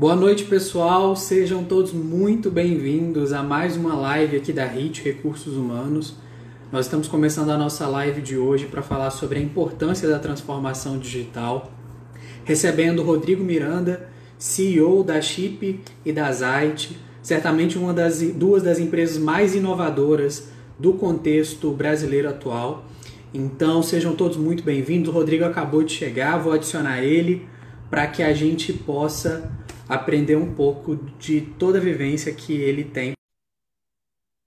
Boa noite, pessoal. Sejam todos muito bem-vindos a mais uma live aqui da HIT Recursos Humanos. Nós estamos começando a nossa live de hoje para falar sobre a importância da transformação digital, recebendo Rodrigo Miranda, CEO da Chip e da Zite, certamente uma das duas das empresas mais inovadoras do contexto brasileiro atual. Então, sejam todos muito bem-vindos. O Rodrigo acabou de chegar, vou adicionar ele para que a gente possa aprender um pouco de toda a vivência que ele tem.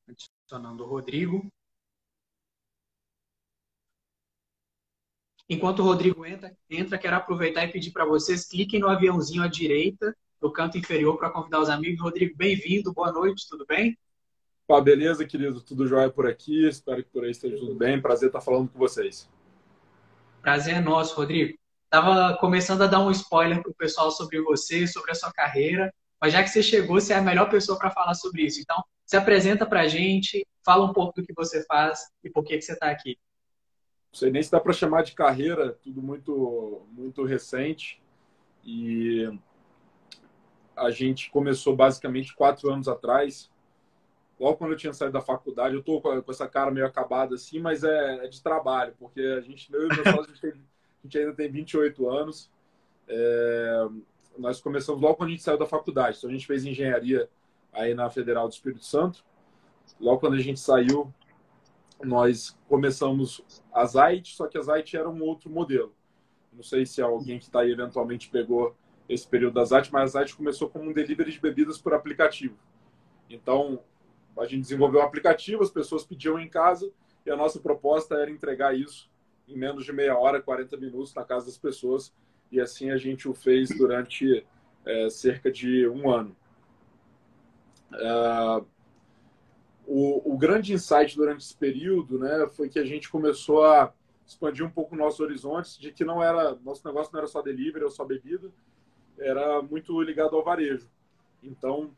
Adicionando o Rodrigo. Enquanto o Rodrigo entra, entra quero aproveitar e pedir para vocês cliquem no aviãozinho à direita, no canto inferior, para convidar os amigos. Rodrigo, bem-vindo, boa noite, tudo bem? Pá, beleza, querido? Tudo jóia por aqui? Espero que por aí esteja tudo bem. Prazer estar falando com vocês. Prazer é nosso, Rodrigo. Estava começando a dar um spoiler para o pessoal sobre você, sobre a sua carreira, mas já que você chegou, você é a melhor pessoa para falar sobre isso. Então, se apresenta para a gente, fala um pouco do que você faz e por que, que você está aqui. Não sei nem se dá para chamar de carreira, tudo muito, muito recente. E a gente começou basicamente quatro anos atrás. Logo quando eu tinha saído da faculdade, eu estou com essa cara meio acabada assim, mas é, é de trabalho, porque a gente, eu e meu sócio, a gente tem a gente ainda tem 28 anos. É, nós começamos logo quando a gente saiu da faculdade. Então, a gente fez engenharia aí na Federal do Espírito Santo. Logo quando a gente saiu, nós começamos a Zite, só que a Zite era um outro modelo. Não sei se alguém que está aí eventualmente pegou esse período da Zite, mas a Zite começou como um delivery de bebidas por aplicativo. Então, a gente desenvolveu um aplicativo, as pessoas pediam em casa e a nossa proposta era entregar isso em menos de meia hora, 40 minutos na casa das pessoas. E assim a gente o fez durante é, cerca de um ano. Uh, o, o, grande insight durante esse período né, foi que a gente começou a expandir um pouco nossos horizontes de que não era nosso negócio não era só delivery ou só bebida, era muito ligado ao varejo. Então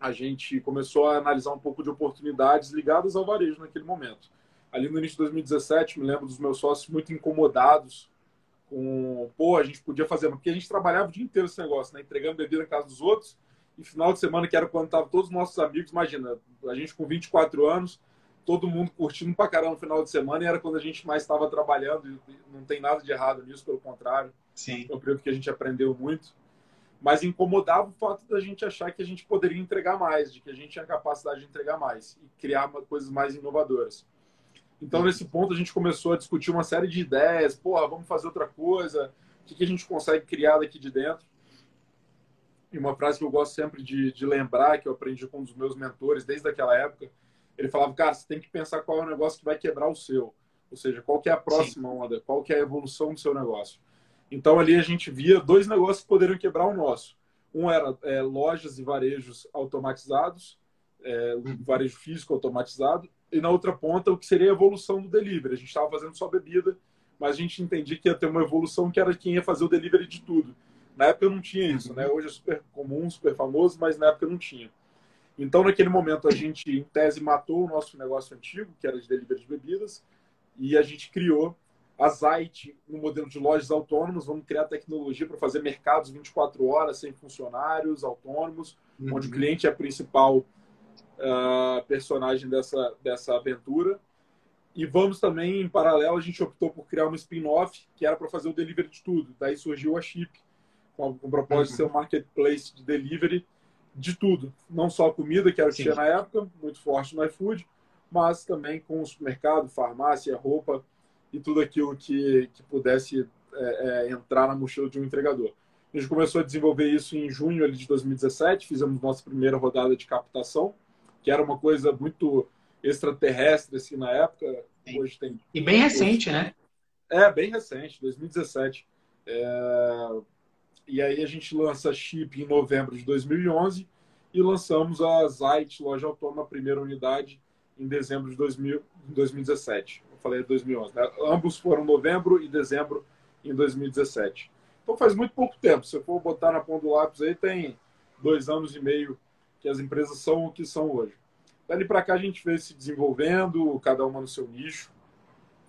a gente começou a analisar um pouco de oportunidades ligadas ao varejo naquele momento ali no início de 2017, me lembro dos meus sócios muito incomodados com, pô, a gente podia fazer, porque a gente trabalhava o dia inteiro esse negócio, né? Entregando bebida na casa dos outros. E final de semana, que era quando estavam todos os nossos amigos, imagina, a gente com 24 anos, todo mundo curtindo pra caramba no final de semana, e era quando a gente mais estava trabalhando, e não tem nada de errado nisso, pelo contrário. Sim. É um período que a gente aprendeu muito. Mas incomodava o fato da gente achar que a gente poderia entregar mais, de que a gente tinha capacidade de entregar mais e criar coisas mais inovadoras. Então, nesse ponto, a gente começou a discutir uma série de ideias. Porra, vamos fazer outra coisa. O que, a gente consegue criar daqui de dentro? E uma frase que eu gosto sempre de, de lembrar, que eu aprendi com um dos meus mentores desde aquela época, ele falava, cara, você tem que pensar qual é o negócio que vai quebrar o seu. Ou seja, qual que é a próxima Sim. onda, qual que é a evolução do seu negócio. Então, ali a gente via dois negócios que poderiam quebrar o nosso. Um era é, lojas e varejos automatizados, é, uhum. varejo físico automatizado, e na outra ponta o que seria a evolução do delivery. A gente estava fazendo só bebida, mas a gente entendia que ia ter uma evolução que era quem ia fazer o delivery de tudo. Na época não tinha isso, né? Hoje é super comum, super famoso, mas na época não tinha. Então, naquele momento, a gente, em tese, matou o nosso negócio antigo, que era de delivery de bebidas, e a gente criou a Zite no modelo de lojas autônomas. Vamos criar tecnologia para fazer mercados 24 horas, sem funcionários, autônomos, uhum. onde o cliente é a principal uh, personagem dessa, dessa aventura. E vamos também, em paralelo, a gente optou por criar uma spin-off que era para fazer o delivery de tudo. Daí surgiu a Chip, com, com o propósito de ser um marketplace de delivery de tudo. Não só a comida, que era o que tinha na época, muito forte no iFood, mas também com o supermercado, farmácia, roupa e tudo aquilo que, que pudesse é, é, entrar na mochila de um entregador. A gente começou a desenvolver isso em junho de 2017, fizemos nossa primeira rodada de captação que era uma coisa muito extraterrestre assim na época. Sim. Hoje tem. E bem recente, né? É, bem recente, 2017. É... E aí a gente lança Chip em novembro de 2011 e lançamos a Zite, loja autônoma, a primeira unidade, em dezembro de 2000, 2017. Eu falei 2011, né? Ambos foram novembro e dezembro em 2017. Então faz muito pouco tempo. Se eu for botar na ponta do lápis aí, tem dois anos e meio que as empresas são o que são hoje. Dali para cá a gente veio se desenvolvendo, cada uma no seu nicho.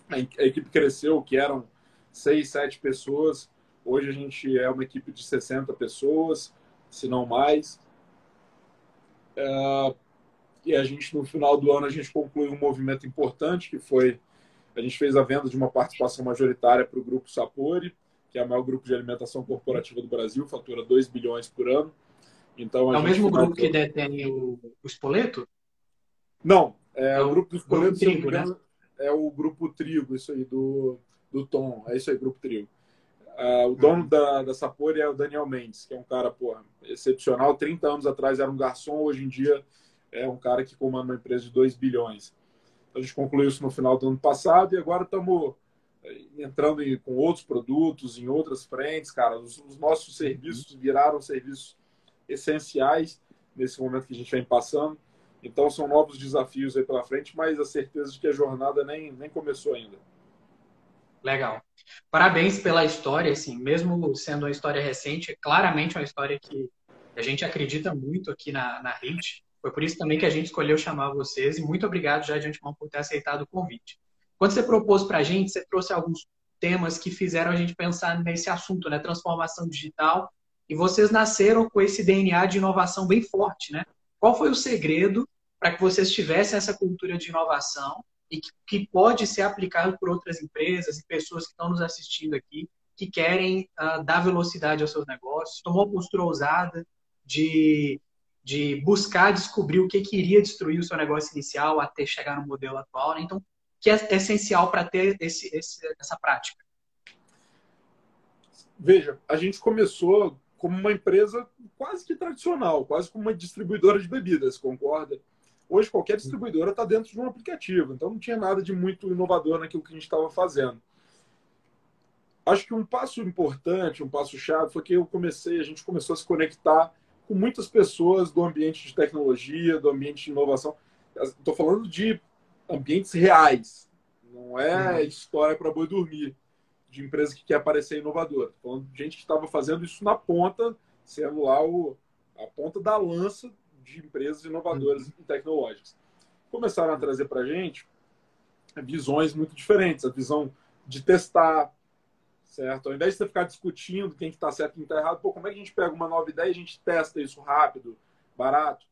A equipe cresceu, que eram seis, sete pessoas. Hoje a gente é uma equipe de 60 pessoas, se não mais. É, e a gente, no final do ano, a gente concluiu um movimento importante, que foi, a gente fez a venda de uma participação majoritária para o Grupo Sapori, que é o maior grupo de alimentação corporativa do Brasil, fatura 2 bilhões por ano. Então, é o mesmo grupo que detém o, o Espoleto? Não, é, é o grupo do Espoleto, trigo, né? é o grupo Trigo, isso aí, do, do Tom, é isso aí, grupo Trigo. Uh, o dono uhum. da, da Sapori é o Daniel Mendes, que é um cara, porra, excepcional. 30 anos atrás era um garçom, hoje em dia é um cara que comanda uma empresa de 2 bilhões. Então, a gente concluiu isso no final do ano passado e agora estamos eh, entrando em, com outros produtos, em outras frentes, cara. Os, os nossos uhum. serviços viraram serviços essenciais nesse momento que a gente vem passando. Então, são novos desafios aí pela frente, mas a certeza de que a jornada nem, nem começou ainda. Legal. Parabéns pela história, assim, mesmo sendo uma história recente, é claramente uma história que a gente acredita muito aqui na, na HIT. Foi por isso também que a gente escolheu chamar vocês e muito obrigado já de antemão por ter aceitado o convite. Quando você propôs para a gente, você trouxe alguns temas que fizeram a gente pensar nesse assunto, né? Transformação digital. E vocês nasceram com esse DNA de inovação bem forte, né? Qual foi o segredo para que vocês tivessem essa cultura de inovação e que, que, pode ser aplicado por outras empresas e pessoas que estão nos assistindo aqui, que querem uh, dar velocidade aos seus negócios, tomou postura ousada de, de buscar descobrir o que, que iria destruir o seu negócio inicial até chegar no modelo atual. Né? Então, que é essencial para ter esse, esse, essa prática? Veja, a gente começou como uma empresa quase que tradicional, quase como uma distribuidora de bebidas, concorda? Hoje, qualquer distribuidora está dentro de um aplicativo, então não tinha nada de muito inovador naquilo que a gente estava fazendo. Acho que um passo importante, um passo chave, foi que eu comecei, a gente começou a se conectar com muitas pessoas do ambiente de tecnologia, do ambiente de inovação. Estou falando de ambientes reais, não é uhum. história para boi dormir, de empresa que quer parecer inovadora. Estou falando de gente que estava fazendo isso na ponta, sendo lá o, a ponta da lança de empresas inovadoras uhum. e tecnológicas. Começaram a trazer para a gente visões muito diferentes. A visão de testar, certo? Ao invés de você ficar discutindo quem está que tá certo e quem está errado, pô, como é que a gente pega uma nova ideia e a gente testa isso rápido, barato?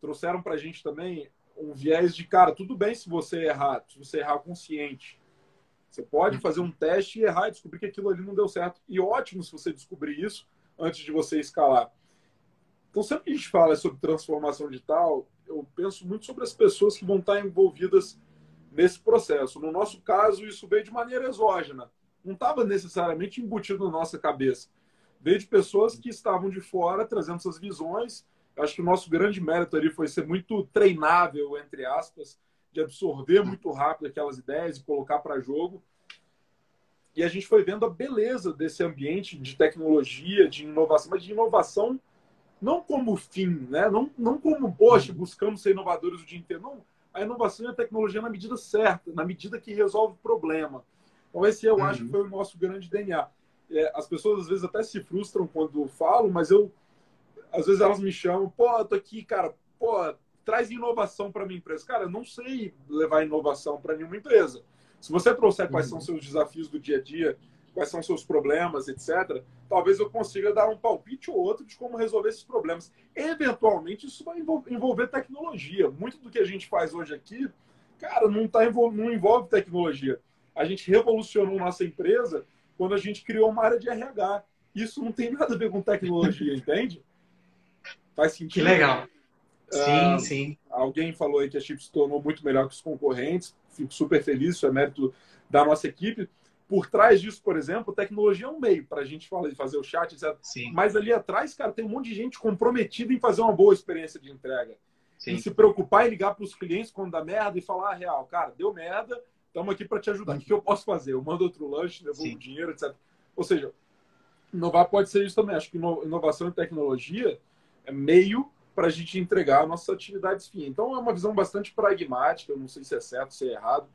Trouxeram para a gente também um viés de, cara, tudo bem se você errar, se você errar consciente. Você pode fazer um teste e errar e descobrir que aquilo ali não deu certo. E ótimo se você descobrir isso antes de você escalar. Então, sempre que a gente fala sobre transformação digital, eu penso muito sobre as pessoas que vão estar envolvidas nesse processo. No nosso caso, isso veio de maneira exógena. Não estava necessariamente embutido na nossa cabeça. Veio de pessoas que estavam de fora trazendo essas visões. Eu acho que o nosso grande mérito ali foi ser muito treinável, entre aspas, de absorver muito rápido aquelas ideias e colocar para jogo. E a gente foi vendo a beleza desse ambiente de tecnologia, de inovação, mas de inovação não como fim, né? não, não como, poxa, uhum. buscamos ser inovadores o dia inteiro. Não, a inovação e a tecnologia na medida certa, na medida que resolve o problema. Então, esse eu uhum. acho que foi o nosso grande DNA. É, as pessoas às vezes até se frustram quando falo, mas eu, às vezes elas me chamam, pô, tô aqui, cara, pô, traz inovação para minha empresa. Cara, eu não sei levar inovação para nenhuma empresa. Se você trouxer quais são uhum. seus desafios do dia a dia, quais são seus problemas, etc., talvez eu consiga dar um palpite ou outro de como resolver esses problemas. Eventualmente, isso vai envolver tecnologia. Muito do que a gente faz hoje aqui, cara, não, tá, não envolve tecnologia. A gente revolucionou nossa empresa quando a gente criou uma área de RH. Isso não tem nada a ver com tecnologia, entende? Faz sentido? Que legal. Sim, ah, sim. Alguém falou aí que a Chip se tornou muito melhor que os concorrentes. Fico super feliz, isso é mérito da nossa equipe por trás disso, por exemplo, tecnologia é um meio para a gente fazer o chat, etc. Sim. Mas ali atrás, cara, tem um monte de gente comprometida em fazer uma boa experiência de entrega. Sim. Em se preocupar e ligar para os clientes quando dá merda e falar, ah, real, cara, deu merda, estamos aqui para te ajudar. O que eu posso fazer? Eu mando outro lanche, devolvo Sim. dinheiro, etc. Ou seja, inovar pode ser isso também. Acho que inovação e tecnologia é meio para a gente entregar nossas atividades fim. Então é uma visão bastante pragmática, eu não sei se é certo, se é errado,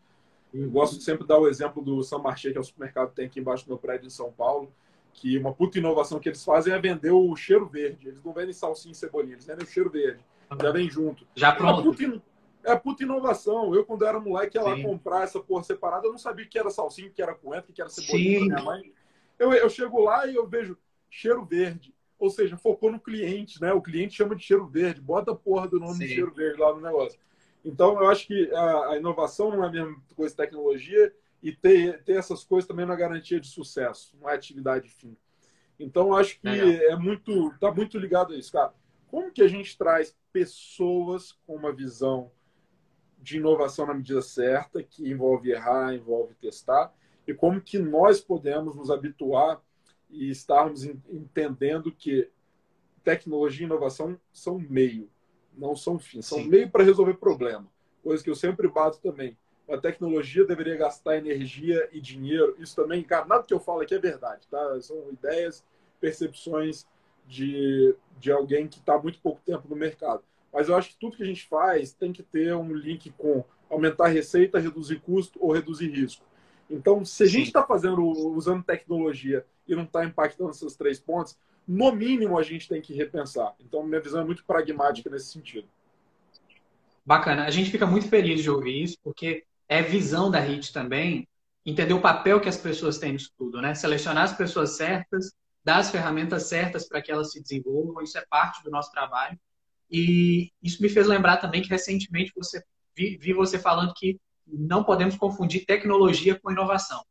eu gosto de sempre dar o exemplo do São Marché, que é o supermercado que tem aqui embaixo do meu prédio em São Paulo, que uma puta inovação que eles fazem é vender o cheiro verde. Eles não vendem salsinha e cebolinha, eles vendem o cheiro verde. Já vem junto. Já pronto. É puta, é puta inovação. Eu, quando era moleque, ia lá Sim. comprar essa porra separada, eu não sabia que era salsinha, que era coentro, que era cebolinha Sim. minha mãe. Eu, eu chego lá e eu vejo cheiro verde. Ou seja, focou no cliente, né? O cliente chama de cheiro verde, bota a porra do nome Sim. de cheiro verde lá no negócio. Então, eu acho que a, a inovação não é a mesma coisa tecnologia e ter, ter essas coisas também não é garantia de sucesso, não é atividade fim. Então, acho que é, é muito, tá muito ligado a isso, cara. Como que a gente traz pessoas com uma visão de inovação na medida certa, que envolve errar, envolve testar, e como que nós podemos nos habituar e estarmos entendendo que tecnologia e inovação são meio, não são fim, são Sim. meio para resolver problema. Coisa que eu sempre bato também. A tecnologia deveria gastar energia e dinheiro. Isso também, cara, nada que eu falo aqui é verdade, tá? São ideias, percepções de, de alguém que está muito pouco tempo no mercado. Mas eu acho que tudo que a gente faz tem que ter um link com aumentar a receita, reduzir custo ou reduzir risco. Então, se a gente está fazendo usando tecnologia e não está impactando esses três pontos, no mínimo a gente tem que repensar. Então, minha visão é muito pragmática nesse sentido. Bacana. A gente fica muito feliz de ouvir isso, porque é visão da HIT também entender o papel que as pessoas têm nisso tudo, né? Selecionar as pessoas certas, dar as ferramentas certas para que elas se desenvolvam, isso é parte do nosso trabalho. E isso me fez lembrar também que recentemente você vi, vi você falando que não podemos confundir tecnologia com inovação.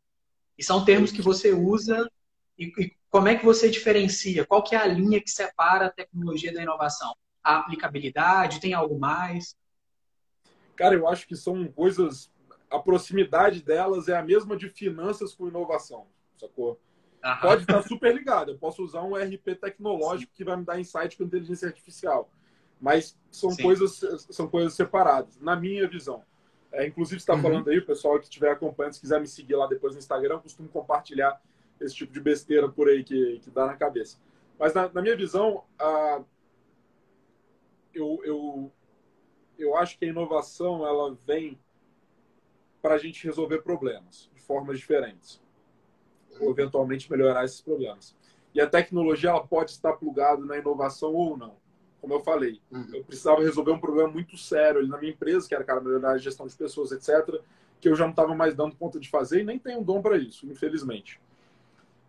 E são termos que você usa e, e, como é que você diferencia? Qual que é a linha que separa a tecnologia da inovação? A aplicabilidade? Tem algo mais? Cara, eu acho que são coisas. A proximidade delas é a mesma de finanças com inovação, sacou? Aham. Pode estar super ligado. Eu posso usar um RP tecnológico Sim. que vai me dar insight com inteligência artificial. Mas são coisas, são coisas separadas, na minha visão. É, inclusive, está uhum. falando aí, o pessoal que estiver acompanhando, se quiser me seguir lá depois no Instagram, eu costumo compartilhar esse tipo de besteira por aí que, que dá na cabeça. Mas, na, na minha visão, a, eu, eu, eu acho que a inovação ela vem para a gente resolver problemas de formas diferentes, ou eventualmente melhorar esses problemas. E a tecnologia ela pode estar plugada na inovação ou não como eu falei. Uhum. Eu precisava resolver um problema muito sério ali na minha empresa, que era cara da gestão de pessoas, etc., que eu já não estava mais dando conta de fazer e nem tenho dom para isso, infelizmente.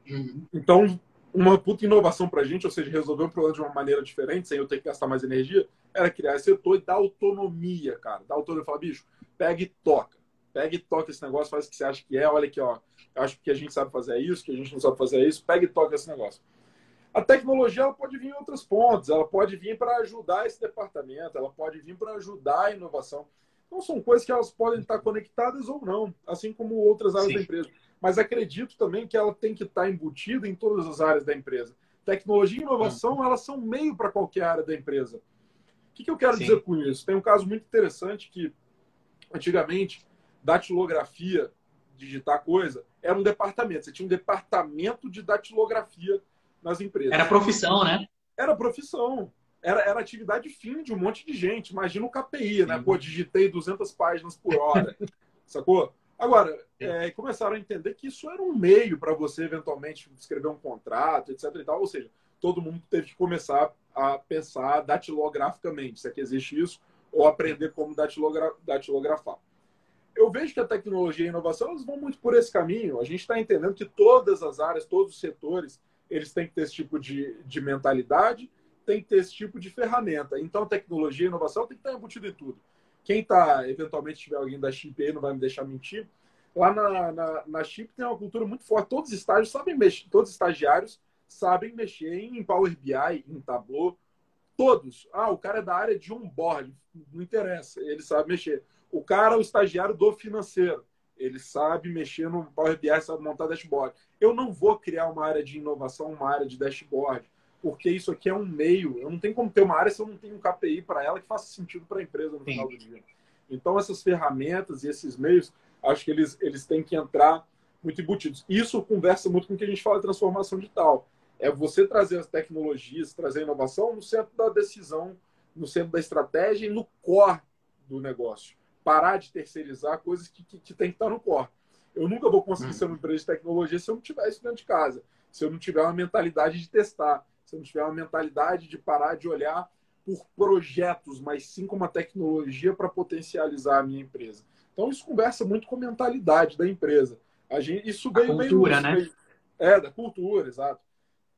Uhum. Então, uma puta inovação para a gente, ou seja, resolver um problema de uma maneira diferente, sem eu ter que gastar mais energia, era criar esse setor e dar autonomia, cara. Dar autonomia. Falar, bicho, pega e toca. Pega e toca esse negócio, faz o que você acha que é. Olha aqui, ó. Acho que a gente sabe fazer isso, que a gente não sabe fazer isso. Pega e toca esse negócio. A tecnologia ela pode vir em outros pontos, ela pode vir para ajudar esse departamento, ela pode vir para ajudar a inovação. Então, são coisas que elas podem estar conectadas ou não, assim como outras áreas Sim. da empresa. Mas acredito também que ela tem que estar embutida em todas as áreas da empresa. Tecnologia e inovação, hum. elas são meio para qualquer área da empresa. O que, que eu quero Sim. dizer com isso? Tem um caso muito interessante que, antigamente, datilografia, digitar coisa, era um departamento. Você tinha um departamento de datilografia nas empresas. Era profissão, né? Era profissão. Era, era atividade fim de um monte de gente. Imagina o KPI, né? Sim. né? Pô, digitei 200 páginas por hora. sacou? Agora, é, começaram a entender que isso era um meio para você eventualmente escrever um contrato, etc. E tal. Ou seja, todo mundo teve que começar a pensar datilograficamente, se é que existe isso, ou aprender como datilogra datilografar. Eu vejo que a tecnologia e a inovação elas vão muito por esse caminho. A gente está entendendo que todas as áreas, todos os setores eles têm que ter esse tipo de, de mentalidade, tem que ter esse tipo de ferramenta. Então, tecnologia e inovação tem que estar embutido em tudo. Quem está, eventualmente, tiver alguém da Chip aí, não vai me deixar mentir. Lá na, na, na Chip tem uma cultura muito forte. Todos os estágios sabem mexer, todos os estagiários sabem mexer em Power BI, em Tableau. Todos. Ah, o cara é da área de onboard, não interessa, ele sabe mexer. O cara, o estagiário do financeiro, ele sabe mexer no Power BI, sabe montar dashboard. Eu não vou criar uma área de inovação, uma área de dashboard, porque isso aqui é um meio. Eu não tenho como ter uma área se eu não tenho um KPI para ela que faça sentido para a empresa no Sim. final do dia. Então, essas ferramentas e esses meios, acho que eles, eles têm que entrar muito embutidos. Isso conversa muito com o que a gente fala de transformação digital. É você trazer as tecnologias, trazer a inovação no centro da decisão, no centro da estratégia e no core do negócio parar de terceirizar coisas que, que, que tem que estar no core. Eu nunca vou conseguir hum. ser uma empresa de tecnologia se eu não tiver isso dentro de casa, se eu não tiver uma mentalidade de testar, se eu não tiver uma mentalidade de parar de olhar por projetos, mas sim com uma tecnologia para potencializar a minha empresa. Então isso conversa muito com a mentalidade da empresa. A gente, isso veio a cultura, meio, né? É, da cultura, exato.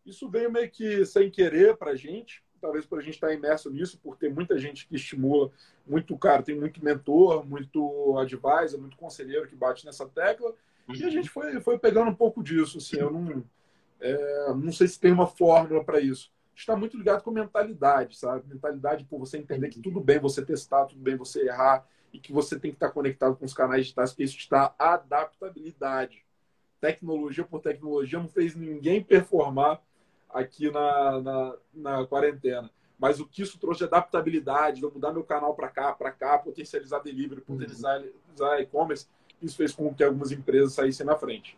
Isso veio meio que sem querer para a gente, talvez por a gente estar tá imerso nisso, por ter muita gente que estimula, muito cara, tem muito mentor, muito advisor, muito conselheiro que bate nessa tecla, e a gente foi, foi pegando um pouco disso. Assim, eu não, é, não sei se tem uma fórmula para isso. Está muito ligado com mentalidade, sabe? Mentalidade por você entender que tudo bem você testar, tudo bem você errar, e que você tem que estar conectado com os canais digitais, porque isso está adaptabilidade. Tecnologia por tecnologia não fez ninguém performar aqui na, na, na quarentena. Mas o que isso trouxe de adaptabilidade, de eu mudar meu canal para cá, para cá, potencializar delivery, potencializar uhum. e-commerce, isso fez com que algumas empresas saíssem na frente.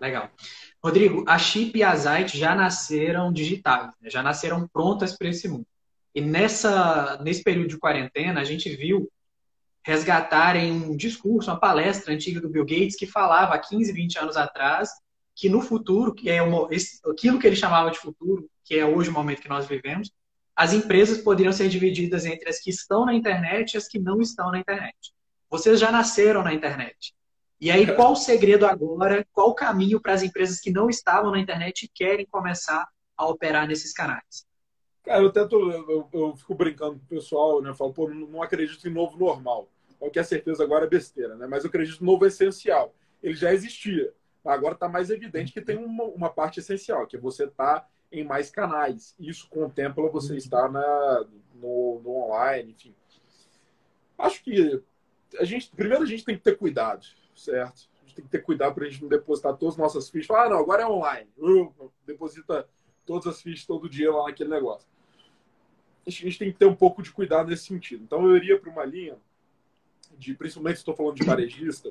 Legal. Rodrigo, a Chip e a Zite já nasceram digitais, né? já nasceram prontas para esse mundo. E nessa, nesse período de quarentena, a gente viu resgatarem um discurso, uma palestra antiga do Bill Gates que falava há 15, 20 anos atrás que no futuro, que é uma, aquilo que ele chamava de futuro, que é hoje o momento que nós vivemos, as empresas poderiam ser divididas entre as que estão na internet e as que não estão na internet. Vocês já nasceram na internet. E aí, qual o segredo agora? Qual o caminho para as empresas que não estavam na internet e querem começar a operar nesses canais? Cara, eu tento, eu, eu fico brincando com o pessoal, né? Eu falo, pô, não, não acredito em novo normal. Qualquer certeza agora é besteira, né? Mas eu acredito no novo essencial. Ele já existia. Agora está mais evidente que tem uma, uma, parte essencial, que você está em mais canais. Isso contempla você uhum. estar na, no, no, online, enfim. Acho que a gente, primeiro a gente tem que ter cuidado, certo? A gente tem que ter cuidado para a gente não depositar todas as nossas fichas. Falar, ah, não, agora é online. Uh, deposita todas as fichas todo dia lá naquele negócio. A gente tem que ter um pouco de cuidado nesse sentido. Então eu iria para uma linha de, principalmente estou falando de varejista,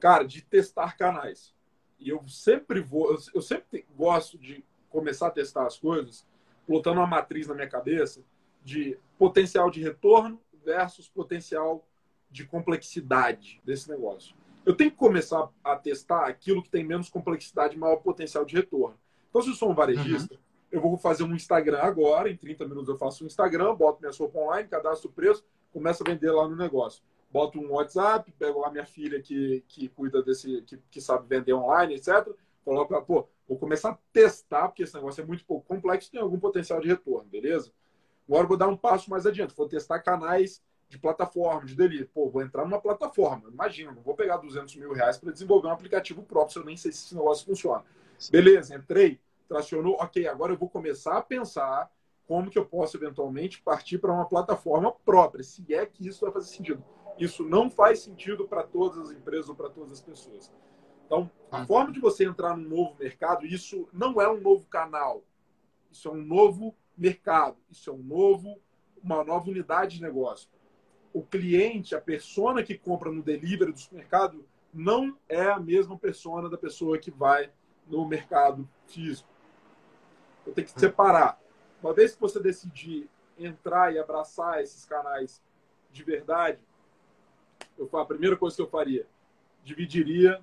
cara, de testar canais. E eu sempre vou, eu sempre gosto de começar a testar as coisas, plotando uma matriz na minha cabeça de potencial de retorno versus potencial de complexidade desse negócio. Eu tenho que começar a testar aquilo que tem menos complexidade e maior potencial de retorno. Então, se eu sou um varejista, uhum. eu vou fazer um Instagram agora, em 30 minutos eu faço um Instagram, boto minha sopa online, cadastro o preço, começo a vender lá no negócio boto um WhatsApp, pego lá minha filha que, que cuida desse, que, que sabe vender online, etc. Coloco, pô, vou começar a testar, porque esse negócio é muito pouco complexo, tem algum potencial de retorno, beleza? Agora vou dar um passo mais adiante, vou testar canais de plataforma, de delivery. Pô, vou entrar numa plataforma. Imagina, não vou pegar 200 mil reais para desenvolver um aplicativo próprio, se eu nem sei se esse negócio funciona. Beleza, entrei, tracionou, ok, agora eu vou começar a pensar como que eu posso eventualmente partir para uma plataforma própria, se é que isso vai fazer sentido. Isso não faz sentido para todas as empresas ou para todas as pessoas. Então, a forma de você entrar num novo mercado, isso não é um novo canal. Isso é um novo mercado. Isso é um novo, uma nova unidade de negócio. O cliente, a persona que compra no delivery do supermercado, não é a mesma persona da pessoa que vai no mercado físico. Então, tem que separar. Uma vez que você decidir entrar e abraçar esses canais de verdade, eu, a primeira coisa que eu faria, dividiria,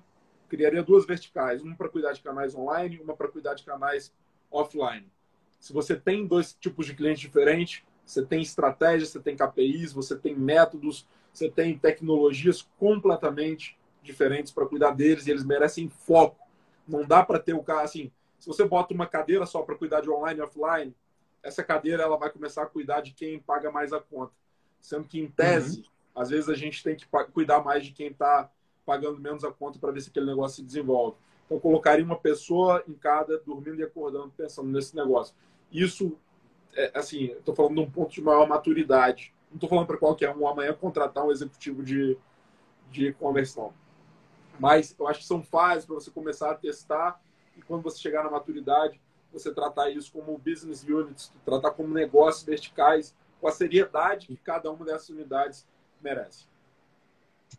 criaria duas verticais, uma para cuidar de canais online, uma para cuidar de canais offline. Se você tem dois tipos de clientes diferentes, você tem estratégias, você tem KPIs, você tem métodos, você tem tecnologias completamente diferentes para cuidar deles e eles merecem foco. Não dá para ter o cara assim, se você bota uma cadeira só para cuidar de online e offline, essa cadeira ela vai começar a cuidar de quem paga mais a conta. Sendo que, em tese, uhum. Às vezes a gente tem que cuidar mais de quem está pagando menos a conta para ver se aquele negócio se desenvolve. Então, colocaria uma pessoa em cada, dormindo e acordando, pensando nesse negócio. Isso, é, assim, estou falando de um ponto de maior maturidade. Não estou falando para qualquer um amanhã contratar um executivo de, de conversão. Mas eu acho que são fases para você começar a testar e quando você chegar na maturidade, você tratar isso como business units, tratar como negócios verticais, com a seriedade que cada uma dessas unidades merece.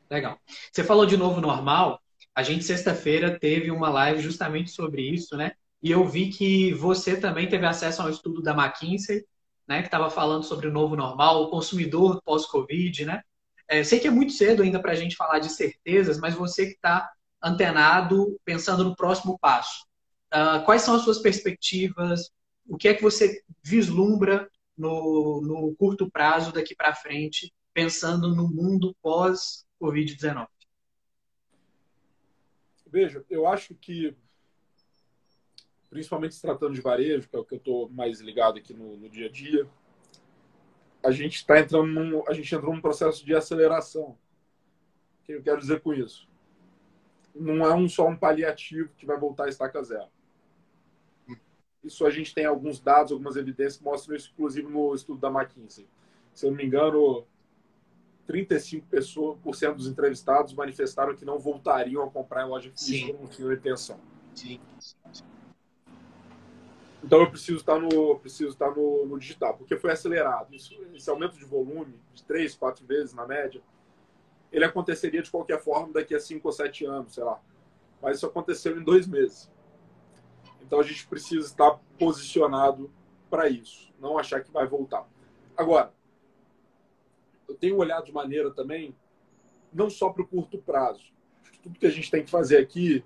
Legal. Você falou de novo normal. A gente sexta-feira teve uma live justamente sobre isso, né? E eu vi que você também teve acesso ao estudo da McKinsey, né? Que estava falando sobre o novo normal, o consumidor pós-Covid, né? É, sei que é muito cedo ainda para a gente falar de certezas, mas você que está antenado, pensando no próximo passo. Uh, quais são as suas perspectivas? O que é que você vislumbra no, no curto prazo daqui para frente pensando no mundo pós-Covid-19? Veja, eu acho que principalmente se tratando de varejo, que é o que eu estou mais ligado aqui no, no, dia a dia, a gente está entrando num, a gente entrou num processo de aceleração. O que eu quero dizer com isso? Não é um só um paliativo que vai voltar a estaca zero. Isso a gente tem alguns dados, algumas evidências que mostram isso, inclusive no estudo da McKinsey. Se eu não me engano, 35% dos entrevistados manifestaram que não voltariam a comprar em loja física por motivo de retenção. Sim. Então eu preciso estar no, preciso estar no, no digital, porque foi acelerado. Isso, esse aumento de volume, de três, quatro vezes na média, ele aconteceria de qualquer forma daqui a cinco ou sete anos, sei lá. Mas isso aconteceu em dois meses. Então a gente precisa estar posicionado para isso, não achar que vai voltar. Agora, eu tenho olhado de maneira também, não só para o curto prazo. Tudo que a gente tem que fazer aqui,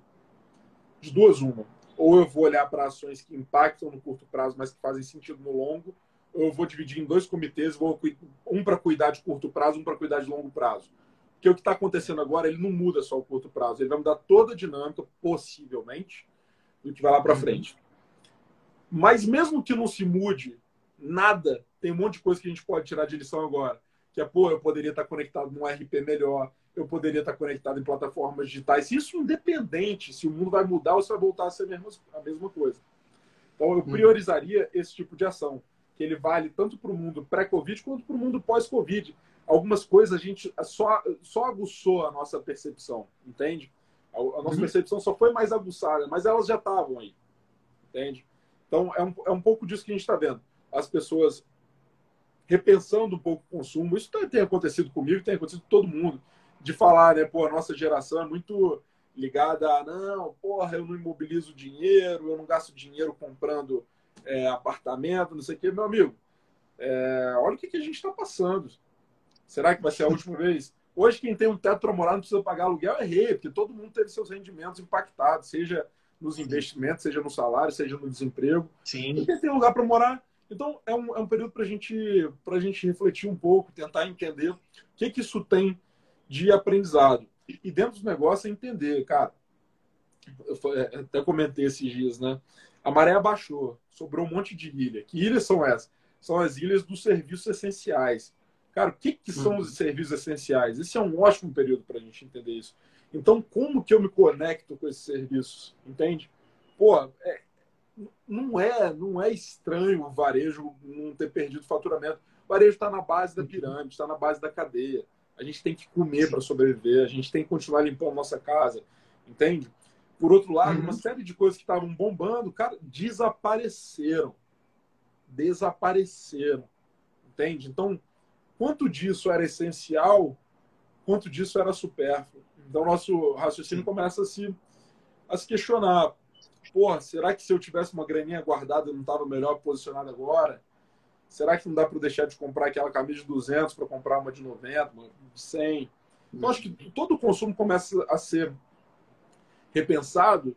de duas uma. Ou eu vou olhar para ações que impactam no curto prazo, mas que fazem sentido no longo, ou eu vou dividir em dois comitês, vou um para cuidar de curto prazo, um para cuidar de longo prazo. Porque o que está acontecendo agora, ele não muda só o curto prazo, ele vai mudar toda a dinâmica, possivelmente, do que vai lá para frente. Mas mesmo que não se mude nada, tem um monte de coisa que a gente pode tirar de lição agora. Que é, pô, eu poderia estar conectado num RP melhor, eu poderia estar conectado em plataformas digitais. Isso independente se o mundo vai mudar ou se vai voltar a ser a mesma, a mesma coisa. Então, eu uhum. priorizaria esse tipo de ação, que ele vale tanto para o mundo pré-Covid quanto para o mundo pós-Covid. Algumas coisas a gente só, só aguçou a nossa percepção, entende? A, a nossa uhum. percepção só foi mais aguçada, mas elas já estavam aí. Entende? Então, é um, é um pouco disso que a gente está vendo. As pessoas repensando um pouco o consumo. Isso tem acontecido comigo, tem acontecido com todo mundo. De falar, né, pô, a nossa geração é muito ligada a, não, porra, eu não imobilizo dinheiro, eu não gasto dinheiro comprando é, apartamento, não sei o quê. Meu amigo, é, olha o que, que a gente está passando. Será que vai ser a última vez? Hoje, quem tem um teto para morar não precisa pagar aluguel, é rei, porque todo mundo teve seus rendimentos impactados, seja nos investimentos, seja no salário, seja no desemprego. Sim. E quem tem lugar para morar. Então, é um, é um período para gente, a gente refletir um pouco, tentar entender o que, que isso tem de aprendizado. E dentro do negócio é entender, cara. Eu é, até comentei esses dias, né? A maré abaixou, sobrou um monte de ilha. Que ilhas são essas? São as ilhas dos serviços essenciais. Cara, o que, que são os uhum. serviços essenciais? Esse é um ótimo período para a gente entender isso. Então, como que eu me conecto com esses serviços? Entende? Pô, é, não é não é estranho o varejo não ter perdido faturamento. O varejo está na base da pirâmide, está na base da cadeia. A gente tem que comer para sobreviver, a gente tem que continuar limpando nossa casa, entende? Por outro lado, uhum. uma série de coisas que estavam bombando, cara, desapareceram. Desapareceram. Entende? Então, quanto disso era essencial, quanto disso era supérfluo. Então, nosso raciocínio começa a se, a se questionar. Porra, será que se eu tivesse uma graninha guardada eu não estava melhor posicionado agora? Será que não dá para deixar de comprar aquela camisa de 200 para comprar uma de 90, uma de 100? Então, acho que todo o consumo começa a ser repensado,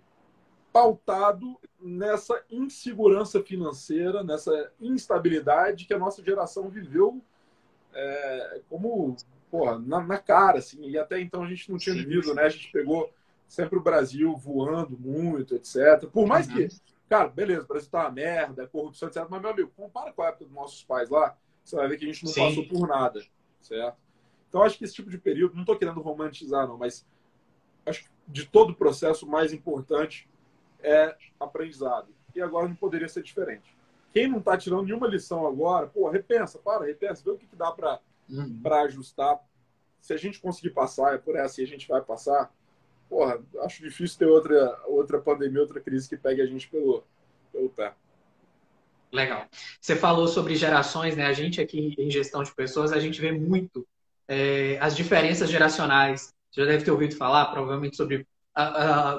pautado nessa insegurança financeira, nessa instabilidade que a nossa geração viveu é, como porra, na, na, cara, assim, e até então a gente não tinha vivido, né? A gente pegou sempre o Brasil voando muito, etc. Por mais que, cara, beleza, o Brasil tá uma merda, corrupção, etc. Mas, meu amigo, compara com a época dos nossos pais lá, você vai ver que a gente não Sim. passou por nada, certo? Então, acho que esse tipo de período, não estou querendo romantizar, não, mas acho que de todo o processo, mais importante é aprendizado. E agora não poderia ser diferente. Quem não está tirando nenhuma lição agora, pô, repensa, para, repensa, vê o que, que dá para uhum. ajustar. Se a gente conseguir passar, é por essa e a gente vai passar, porra, acho difícil ter outra, outra pandemia, outra crise que pegue a gente pelo, pelo pé. Legal. Você falou sobre gerações, né? A gente aqui em gestão de pessoas, a gente vê muito é, as diferenças geracionais. Você já deve ter ouvido falar, provavelmente, sobre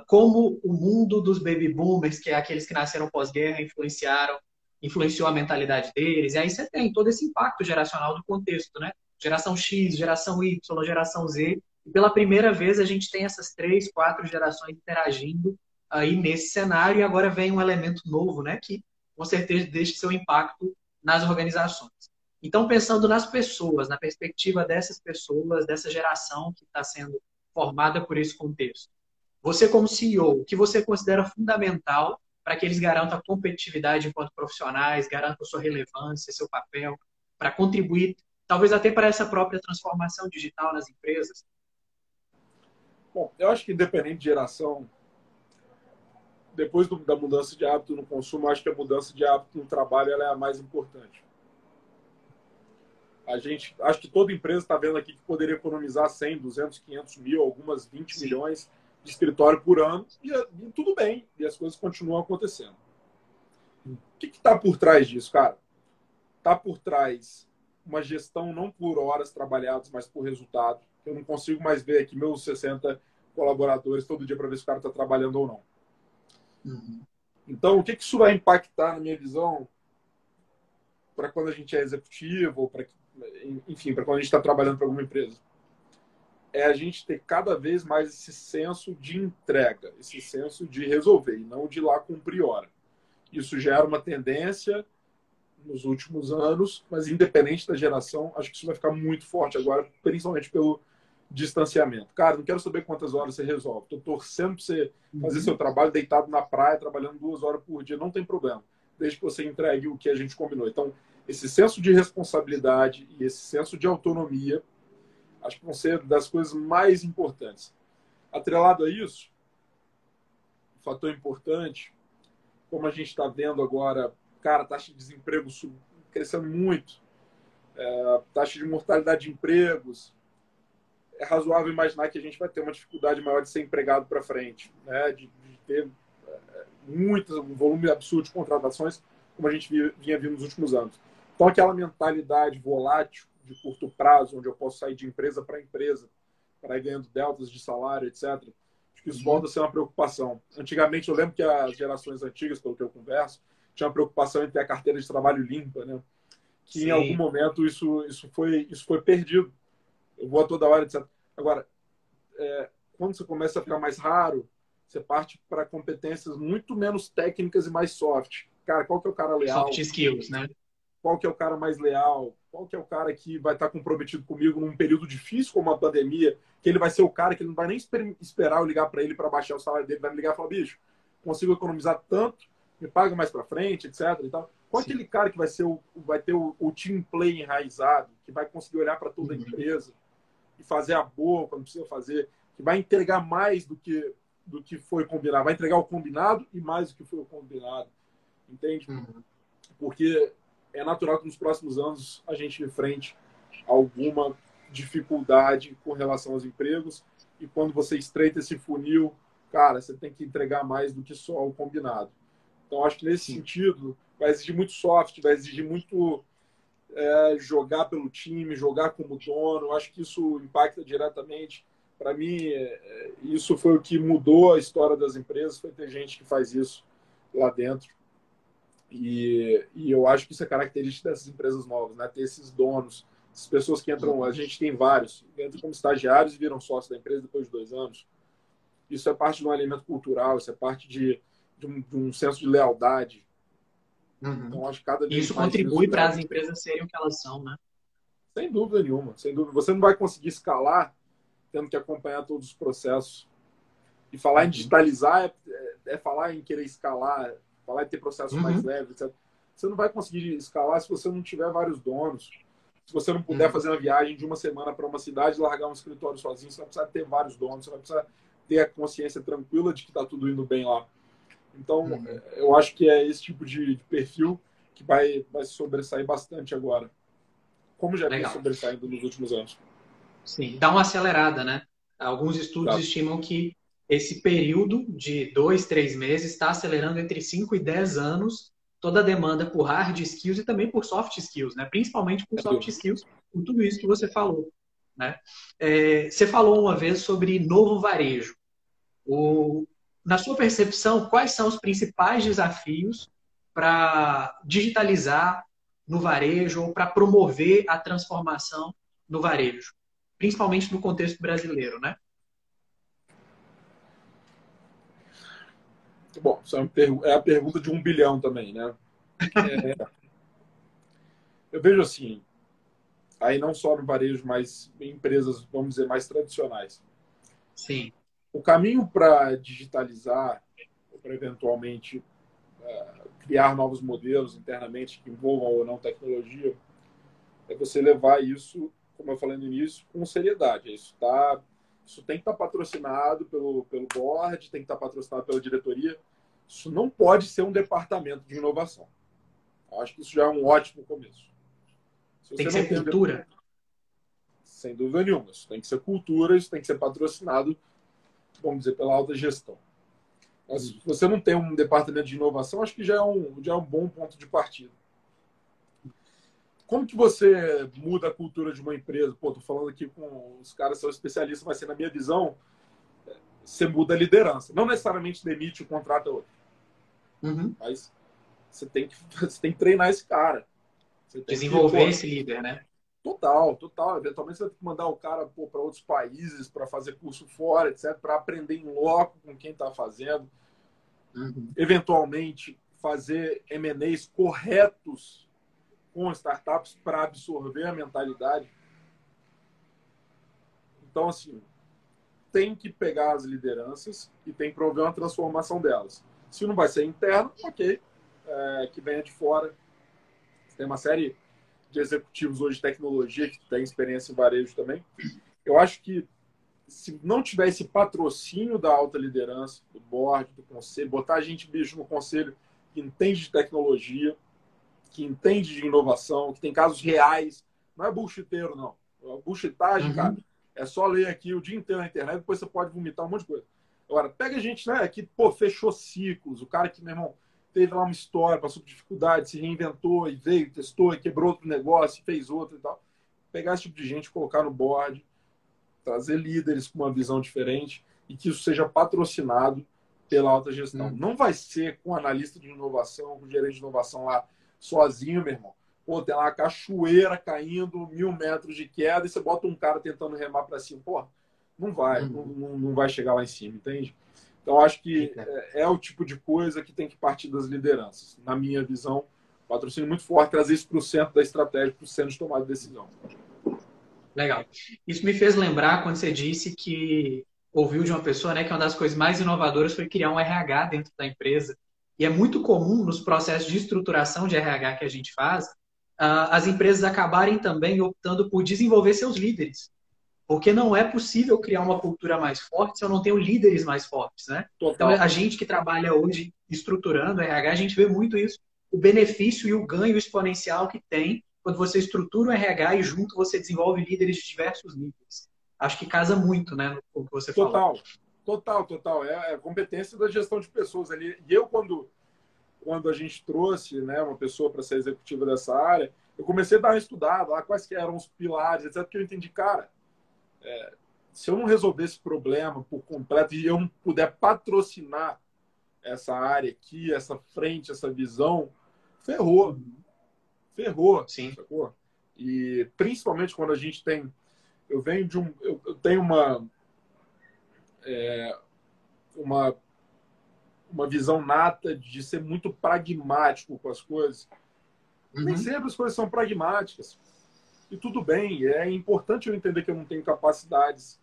como o mundo dos baby boomers, que é aqueles que nasceram pós-guerra, influenciaram influenciou a mentalidade deles. E aí você tem todo esse impacto geracional do contexto, né? Geração X, geração Y, geração Z. E pela primeira vez a gente tem essas três, quatro gerações interagindo aí nesse cenário e agora vem um elemento novo, né? Que com certeza deixa seu impacto nas organizações. Então, pensando nas pessoas, na perspectiva dessas pessoas, dessa geração que está sendo formada por esse contexto, você como CEO, o que você considera fundamental para que eles garantam a competitividade enquanto profissionais, garantam sua relevância, seu papel, para contribuir, talvez até para essa própria transformação digital nas empresas? Bom, eu acho que independente de geração, depois do, da mudança de hábito no consumo, acho que a mudança de hábito no trabalho é a mais importante. A gente, acho que toda empresa está vendo aqui que poderia economizar 100, 200, 500 mil, algumas 20 Sim. milhões de escritório por ano e, e, tudo bem, e as coisas continuam acontecendo. O que está por trás disso, cara? Está por trás uma gestão não por horas trabalhadas, mas por resultado. Eu não consigo mais ver aqui meus 60 colaboradores todo dia para ver se o cara está trabalhando ou não. Uhum. Então, o que, que isso vai impactar, na minha visão, para quando a gente é executivo, ou para enfim, para quando a gente está trabalhando para alguma empresa? É a gente ter cada vez mais esse senso de entrega, esse senso de resolver, e não de ir lá cumprir hora. Isso gera uma tendência nos últimos anos, mas independente da geração, acho que isso vai ficar muito forte agora, principalmente pelo distanciamento. Cara, não quero saber quantas horas você resolve. Estou torcendo para você fazer uhum. seu trabalho deitado na praia, trabalhando duas horas por dia. Não tem problema, desde que você entregue o que a gente combinou. Então, esse senso de responsabilidade e esse senso de autonomia, acho que vão ser das coisas mais importantes. Atrelado a isso, um fator importante, como a gente está vendo agora, cara, taxa de desemprego crescendo muito, é, taxa de mortalidade de empregos, é razoável imaginar que a gente vai ter uma dificuldade maior de ser empregado para frente, né? de, de ter é, muito, um volume absurdo de contratações, como a gente vinha vindo nos últimos anos. Então, aquela mentalidade volátil de curto prazo, onde eu posso sair de empresa para empresa, para ir ganhando deltas de salário, etc., acho que isso uhum. volta a ser uma preocupação. Antigamente, eu lembro que as gerações antigas, pelo que eu converso, tinham uma preocupação em ter a carteira de trabalho limpa, né? que Sim. em algum momento isso, isso, foi, isso foi perdido eu vou a toda hora, etc. Agora, é, quando você começa a ficar mais raro, você parte para competências muito menos técnicas e mais soft. Cara, qual que é o cara leal? Soft skills, né? Qual que é o cara mais leal? Qual que é o cara que vai estar comprometido comigo num período difícil como a pandemia? Que ele vai ser o cara que ele não vai nem esperar eu ligar para ele para baixar o salário dele, vai me ligar e falar, bicho, consigo economizar tanto, me paga mais para frente, etc. E tal. Qual é aquele cara que vai ser o, vai ter o, o team play enraizado, que vai conseguir olhar para toda a uhum. E fazer a boa quando precisa fazer, que vai entregar mais do que do que foi combinado, vai entregar o combinado e mais do que foi o combinado, entende? Uhum. Porque é natural que nos próximos anos a gente enfrente alguma dificuldade com relação aos empregos e quando você estreita esse funil, cara, você tem que entregar mais do que só o combinado. Então acho que nesse Sim. sentido vai exigir muito soft, vai exigir muito é, jogar pelo time, jogar como dono. Acho que isso impacta diretamente. Para mim, é, isso foi o que mudou a história das empresas. Foi ter gente que faz isso lá dentro. E, e eu acho que isso é característica dessas empresas novas, né? Ter esses donos, essas pessoas que entram. A gente tem vários, entram como estagiários e viram sócios da empresa depois de dois anos. Isso é parte de um alimento cultural, isso é parte de, de, um, de um senso de lealdade, Uhum. Então, acho que cada Isso contribui para as empresas serem o que elas são, né? Sem dúvida nenhuma, sem dúvida. Você não vai conseguir escalar tendo que acompanhar todos os processos. E falar uhum. em digitalizar é, é, é, falar em querer escalar, falar em ter processos uhum. mais leves, etc. Você não vai conseguir escalar se você não tiver vários donos. Se você não puder uhum. fazer uma viagem de uma semana para uma cidade e largar um escritório sozinho, você vai precisar ter vários donos, você vai precisar ter a consciência tranquila de que está tudo indo bem lá. Então, uhum. eu acho que é esse tipo de, de, perfil que vai, vai sobressair bastante agora. Como já vem sobressaindo nos últimos anos. Sim, dá uma acelerada, né? Alguns estudos tá. estimam que esse período de dois, três meses está acelerando entre 5 e 10 anos toda a demanda por hard skills e também por soft skills, né? Principalmente por é soft skills, por tudo isso que você falou. Né? É, você falou uma vez sobre novo varejo. O, na sua percepção, quais são os principais desafios para digitalizar no varejo ou para promover a transformação no varejo, principalmente no contexto brasileiro, né? Bom, é, é a pergunta de um bilhão também, né? É, eu vejo assim, aí não só no varejo, mas em empresas, vamos dizer, mais tradicionais. Sim. O caminho para digitalizar, para eventualmente é, criar novos modelos internamente que envolvam ou não tecnologia, é você levar isso, como eu falei no início, com seriedade. Isso, tá, isso tem que estar tá patrocinado pelo, pelo board, tem que estar tá patrocinado pela diretoria. Isso não pode ser um departamento de inovação. Acho que isso já é um ótimo começo. tem que ser cultura. Sem dúvida nenhuma. Isso tem que ser cultura, isso tem que ser patrocinado, vamos dizer, pela alta gestão. Mas se você não tem um departamento de inovação, acho que já é um, já é um bom ponto de partida. Como que você muda a cultura de uma empresa? Pô, tô falando aqui com os caras são especialistas, mas assim, na minha visão, você muda a liderança. Não necessariamente demite o contrata outro. Uhum. Mas você tem, que, você tem que treinar esse cara. Desenvolver que, esse líder, né? Total, total. Eventualmente você vai ter que mandar o cara para outros países para fazer curso fora, etc., para aprender em loco com quem está fazendo. Uhum. Eventualmente fazer M&As corretos com startups para absorver a mentalidade. Então, assim, tem que pegar as lideranças e tem que prover uma transformação delas. Se não vai ser interno, ok, é, que venha de fora. Tem uma série de executivos hoje de tecnologia que tem experiência em varejo também. Eu acho que se não tiver esse patrocínio da alta liderança, do board, do conselho, botar a gente bicho no conselho que entende de tecnologia, que entende de inovação, que tem casos reais, não é bullshiteiro, não. A bullshitagem, uhum. cara, é só ler aqui o dia inteiro na internet, depois você pode vomitar um monte de coisa. Agora, pega a gente, né, que, pô, fechou ciclos, o cara que, meu irmão, teve lá uma história, passou por dificuldade, se reinventou e veio, testou e quebrou outro negócio, fez outro e tal. Pegar esse tipo de gente, colocar no board, trazer líderes com uma visão diferente e que isso seja patrocinado pela alta gestão. Hum. Não vai ser com analista de inovação, com gerente de inovação lá sozinho, meu irmão. Pô, tem lá uma cachoeira caindo, mil metros de queda, e você bota um cara tentando remar para cima. Pô, não vai, hum. não, não vai chegar lá em cima, entende? Então, acho que é, é, o tipo de coisa que tem que partir das lideranças. Na minha visão, patrocínio muito forte, trazer isso para o centro da estratégia, para o centro de tomada de decisão. Legal. Isso me fez lembrar quando você disse que ouviu de uma pessoa né, que uma das coisas mais inovadoras foi criar um RH dentro da empresa. E é muito comum nos processos de estruturação de RH que a gente faz, uh, as empresas acabarem também optando por desenvolver seus líderes. Porque não é possível criar uma cultura mais forte se eu não tenho líderes mais fortes, né? Total. Então, a gente que trabalha hoje estruturando RH, a gente vê muito isso. O benefício e o ganho exponencial que tem quando você estrutura o RH e junto você desenvolve líderes de diversos níveis. Acho que casa muito, né, com o que você total, falou. Total, total. É a competência da gestão de pessoas ali. E eu, quando, quando a gente trouxe né, uma pessoa para ser executiva dessa área, eu comecei a dar uma estudada lá quais que eram os pilares, etc. Porque eu entendi, cara, é, se eu não resolver esse problema por completo e eu não puder patrocinar essa área aqui, essa frente, essa visão, ferrou. Ferrou. Sim. Sacou? E principalmente quando a gente tem. Eu venho de um. Eu, eu tenho uma. É, uma uma visão nata de ser muito pragmático com as coisas. Uhum. Nem sempre as coisas são pragmáticas. E tudo bem, é importante eu entender que eu não tenho capacidades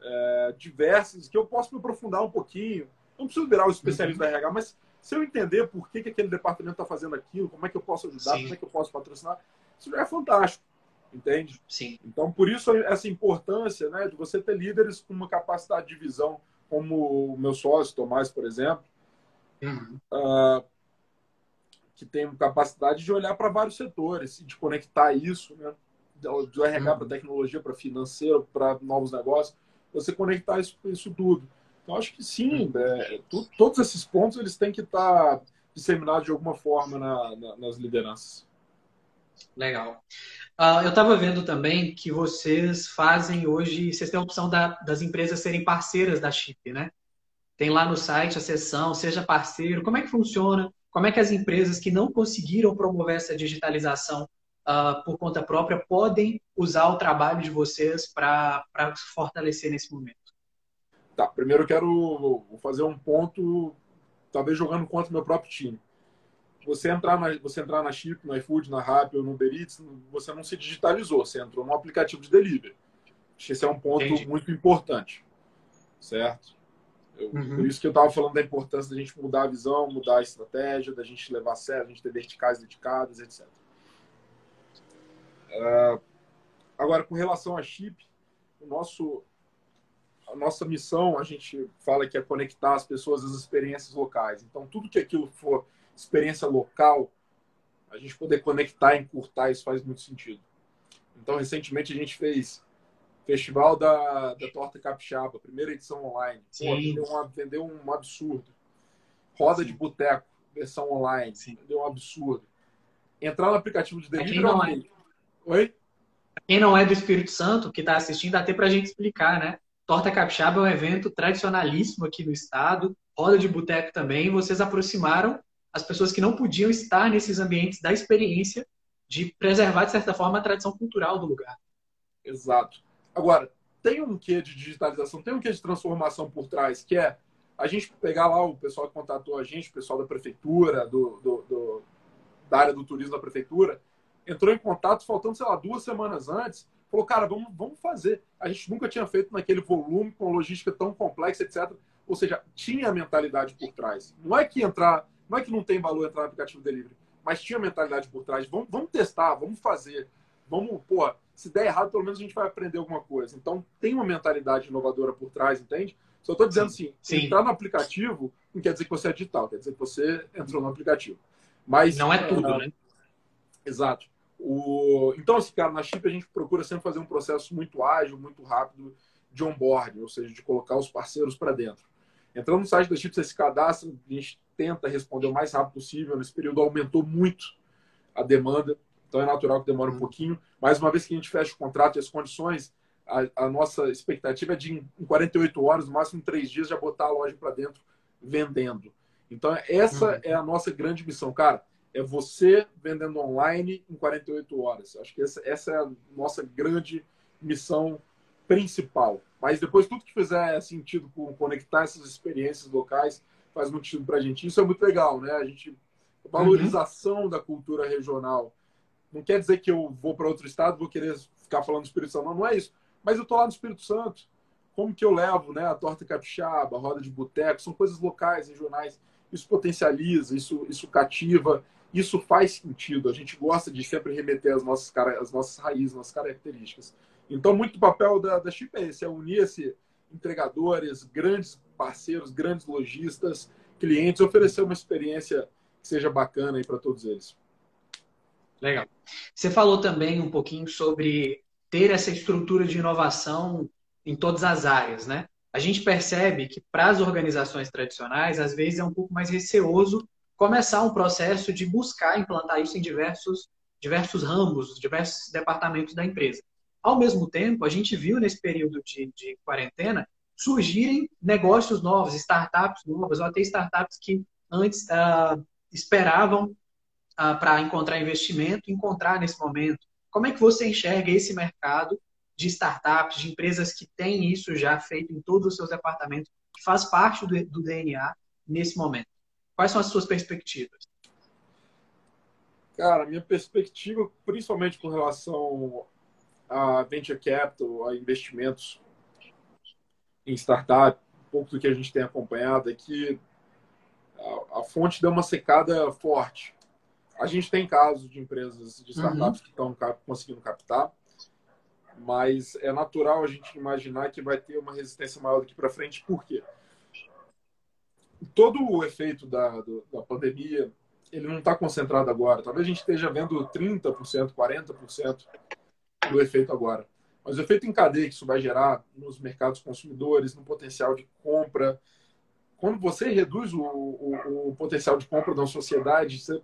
é, diversas, que eu posso me aprofundar um pouquinho. Não preciso virar o especialista uhum. da RH, mas se eu entender por que, que aquele departamento está fazendo aquilo, como é que eu posso ajudar, Sim. como é que eu posso patrocinar, isso já é fantástico, entende? Sim. Então, por isso, essa importância né, de você ter líderes com uma capacidade de visão, como o meu sócio, Tomás, por exemplo, uhum. uh, que tem capacidade de olhar para vários setores e de conectar isso, né? Do RH para tecnologia, para financeiro, para novos negócios, você conectar isso, isso tudo. Então, acho que sim, é, tu, todos esses pontos eles têm que estar tá disseminados de alguma forma na, na, nas lideranças. Legal. Uh, eu estava vendo também que vocês fazem hoje, vocês têm a opção da, das empresas serem parceiras da Chip, né? Tem lá no site a seção, seja parceiro, como é que funciona? Como é que as empresas que não conseguiram promover essa digitalização uh, por conta própria podem usar o trabalho de vocês para se fortalecer nesse momento? Tá, primeiro eu quero fazer um ponto, talvez jogando contra o meu próprio time. Você entrar na, você entrar na Chip, no iFood, na Rappi ou no Uber Eats, você não se digitalizou, você entrou no aplicativo de delivery. Acho que esse é um ponto Entendi. muito importante, certo? Eu, uhum. Por isso que eu estava falando da importância da gente mudar a visão, mudar a estratégia, da gente levar a sério, a gente ter verticais dedicadas, etc. Uh, agora, com relação a chip, o nosso, a nossa missão, a gente fala que é conectar as pessoas às experiências locais. Então, tudo que aquilo for experiência local, a gente poder conectar, encurtar, isso faz muito sentido. Então, recentemente a gente fez Festival da, da Torta Capixaba, primeira edição online. Pô, vendeu, um, vendeu um absurdo. Roda Sim. de Boteco, versão online. Sim. Vendeu um absurdo. Entrar no aplicativo de delivery. É. Oi? Quem não é do Espírito Santo, que está assistindo, dá até para a gente explicar, né? Torta Capixaba é um evento tradicionalíssimo aqui no estado, roda de boteco também. Vocês aproximaram as pessoas que não podiam estar nesses ambientes da experiência de preservar, de certa forma, a tradição cultural do lugar. Exato. Agora, tem um quê de digitalização, tem um quê de transformação por trás, que é a gente pegar lá o pessoal que contatou a gente, o pessoal da prefeitura, do, do, do da área do turismo da prefeitura, entrou em contato faltando, sei lá, duas semanas antes, falou, cara, vamos, vamos fazer. A gente nunca tinha feito naquele volume, com logística tão complexa, etc. Ou seja, tinha a mentalidade por trás. Não é que entrar, não é que não tem valor entrar no aplicativo delivery, mas tinha a mentalidade por trás. Vamos, vamos testar, vamos fazer. Vamos, pô, se der errado, pelo menos a gente vai aprender alguma coisa. Então, tem uma mentalidade inovadora por trás, entende? Só estou dizendo assim, Sim. entrar no aplicativo não quer dizer que você é digital, quer dizer que você entrou no aplicativo. Mas não é tudo, né? Exato. O... Então, assim, cara, na Chip a gente procura sempre fazer um processo muito ágil, muito rápido de onboarding, ou seja, de colocar os parceiros para dentro. Entrando no site da Chip, você se cadastra, a gente tenta responder o mais rápido possível. Nesse período aumentou muito a demanda, então é natural que demore um pouquinho. Mas uma vez que a gente fecha o contrato e as condições, a, a nossa expectativa é de, em 48 horas, no máximo em 3 dias, já botar a loja para dentro vendendo. Então, essa uhum. é a nossa grande missão, cara é você vendendo online em 48 horas. Acho que essa, essa é a nossa grande missão principal. Mas depois, tudo que fizer sentido com conectar essas experiências locais faz muito sentido para a gente. Isso é muito legal, né? A gente valorização uhum. da cultura regional. Não quer dizer que eu vou para outro estado vou querer ficar falando do Espírito Santo. Não, não é isso. Mas eu tô lá no Espírito Santo. Como que eu levo, né? A torta capixaba, a roda de boteco, são coisas locais, regionais. Isso potencializa, isso, isso cativa isso faz sentido. A gente gosta de sempre remeter as nossas, as nossas raízes, nossas características. Então, muito papel da, da Chip é esse, é unir esse entregadores, grandes parceiros, grandes lojistas, clientes, oferecer uma experiência que seja bacana aí para todos eles. Legal. Você falou também um pouquinho sobre ter essa estrutura de inovação em todas as áreas, né? A gente percebe que para as organizações tradicionais, às vezes é um pouco mais receoso começar um processo de buscar implantar isso em diversos, diversos ramos, diversos departamentos da empresa. Ao mesmo tempo, a gente viu nesse período de, de quarentena surgirem negócios novos, startups novas, ou até startups que antes uh, esperavam uh, para encontrar investimento, encontrar nesse momento. Como é que você enxerga esse mercado de startups, de empresas que têm isso já feito em todos os seus departamentos, que faz parte do, do DNA nesse momento? Quais são as suas perspectivas? Cara, minha perspectiva, principalmente com relação a venture capital, a investimentos em startup, um pouco do que a gente tem acompanhado é que a, a fonte deu uma secada forte. A gente tem casos de empresas, de startups uhum. que estão conseguindo captar, mas é natural a gente imaginar que vai ter uma resistência maior daqui para frente. Por quê? Todo o efeito da, do, da pandemia, ele não está concentrado agora. Talvez a gente esteja vendo 30%, 40% do efeito agora. Mas o efeito em cadeia que isso vai gerar nos mercados consumidores, no potencial de compra, quando você reduz o, o, o potencial de compra da sociedade, você,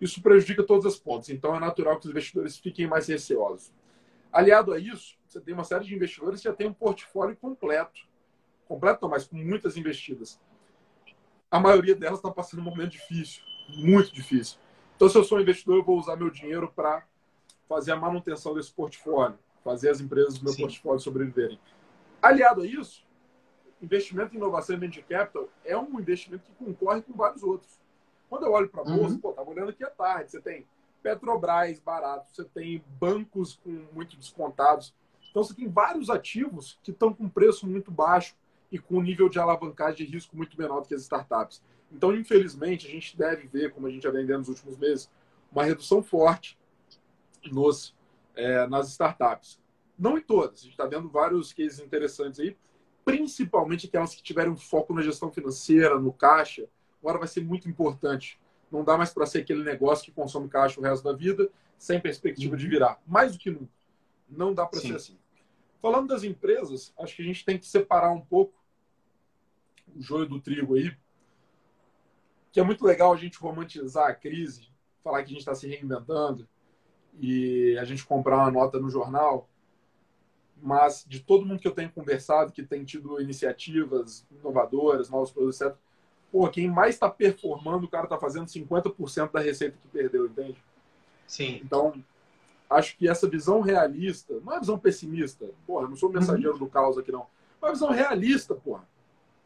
isso prejudica todas as pontas. Então é natural que os investidores fiquem mais receosos. Aliado a isso, você tem uma série de investidores que já tem um portfólio completo. Completo não, mas com muitas investidas a maioria delas está passando um momento difícil, muito difícil. Então, se eu sou um investidor, eu vou usar meu dinheiro para fazer a manutenção desse portfólio, fazer as empresas do meu Sim. portfólio sobreviverem. Aliado a isso, investimento em inovação e venture capital é um investimento que concorre com vários outros. Quando eu olho para a bolsa, uhum. pô, tá olhando aqui à tarde, você tem Petrobras barato, você tem bancos com muito descontados. Então você tem vários ativos que estão com preço muito baixo e com um nível de alavancagem de risco muito menor do que as startups. Então, infelizmente, a gente deve ver, como a gente já vem vendo nos últimos meses, uma redução forte nos, é, nas startups. Não em todas, a gente está vendo vários cases interessantes aí, principalmente aquelas que tiveram foco na gestão financeira, no caixa. Agora vai ser muito importante. Não dá mais para ser aquele negócio que consome caixa o resto da vida, sem perspectiva de virar. Mais do que nunca. Não dá para ser assim. Falando das empresas, acho que a gente tem que separar um pouco o joio do trigo aí, que é muito legal a gente romantizar a crise, falar que a gente está se reinventando e a gente comprar uma nota no jornal, mas de todo mundo que eu tenho conversado, que tem tido iniciativas inovadoras, novos produtos, etc., pô, quem mais está performando, o cara está fazendo 50% da receita que perdeu, entende? Sim. Então, acho que essa visão realista, não é visão pessimista, porra, eu não sou mensageiro uhum. do caos aqui, não. É uma visão realista, porra.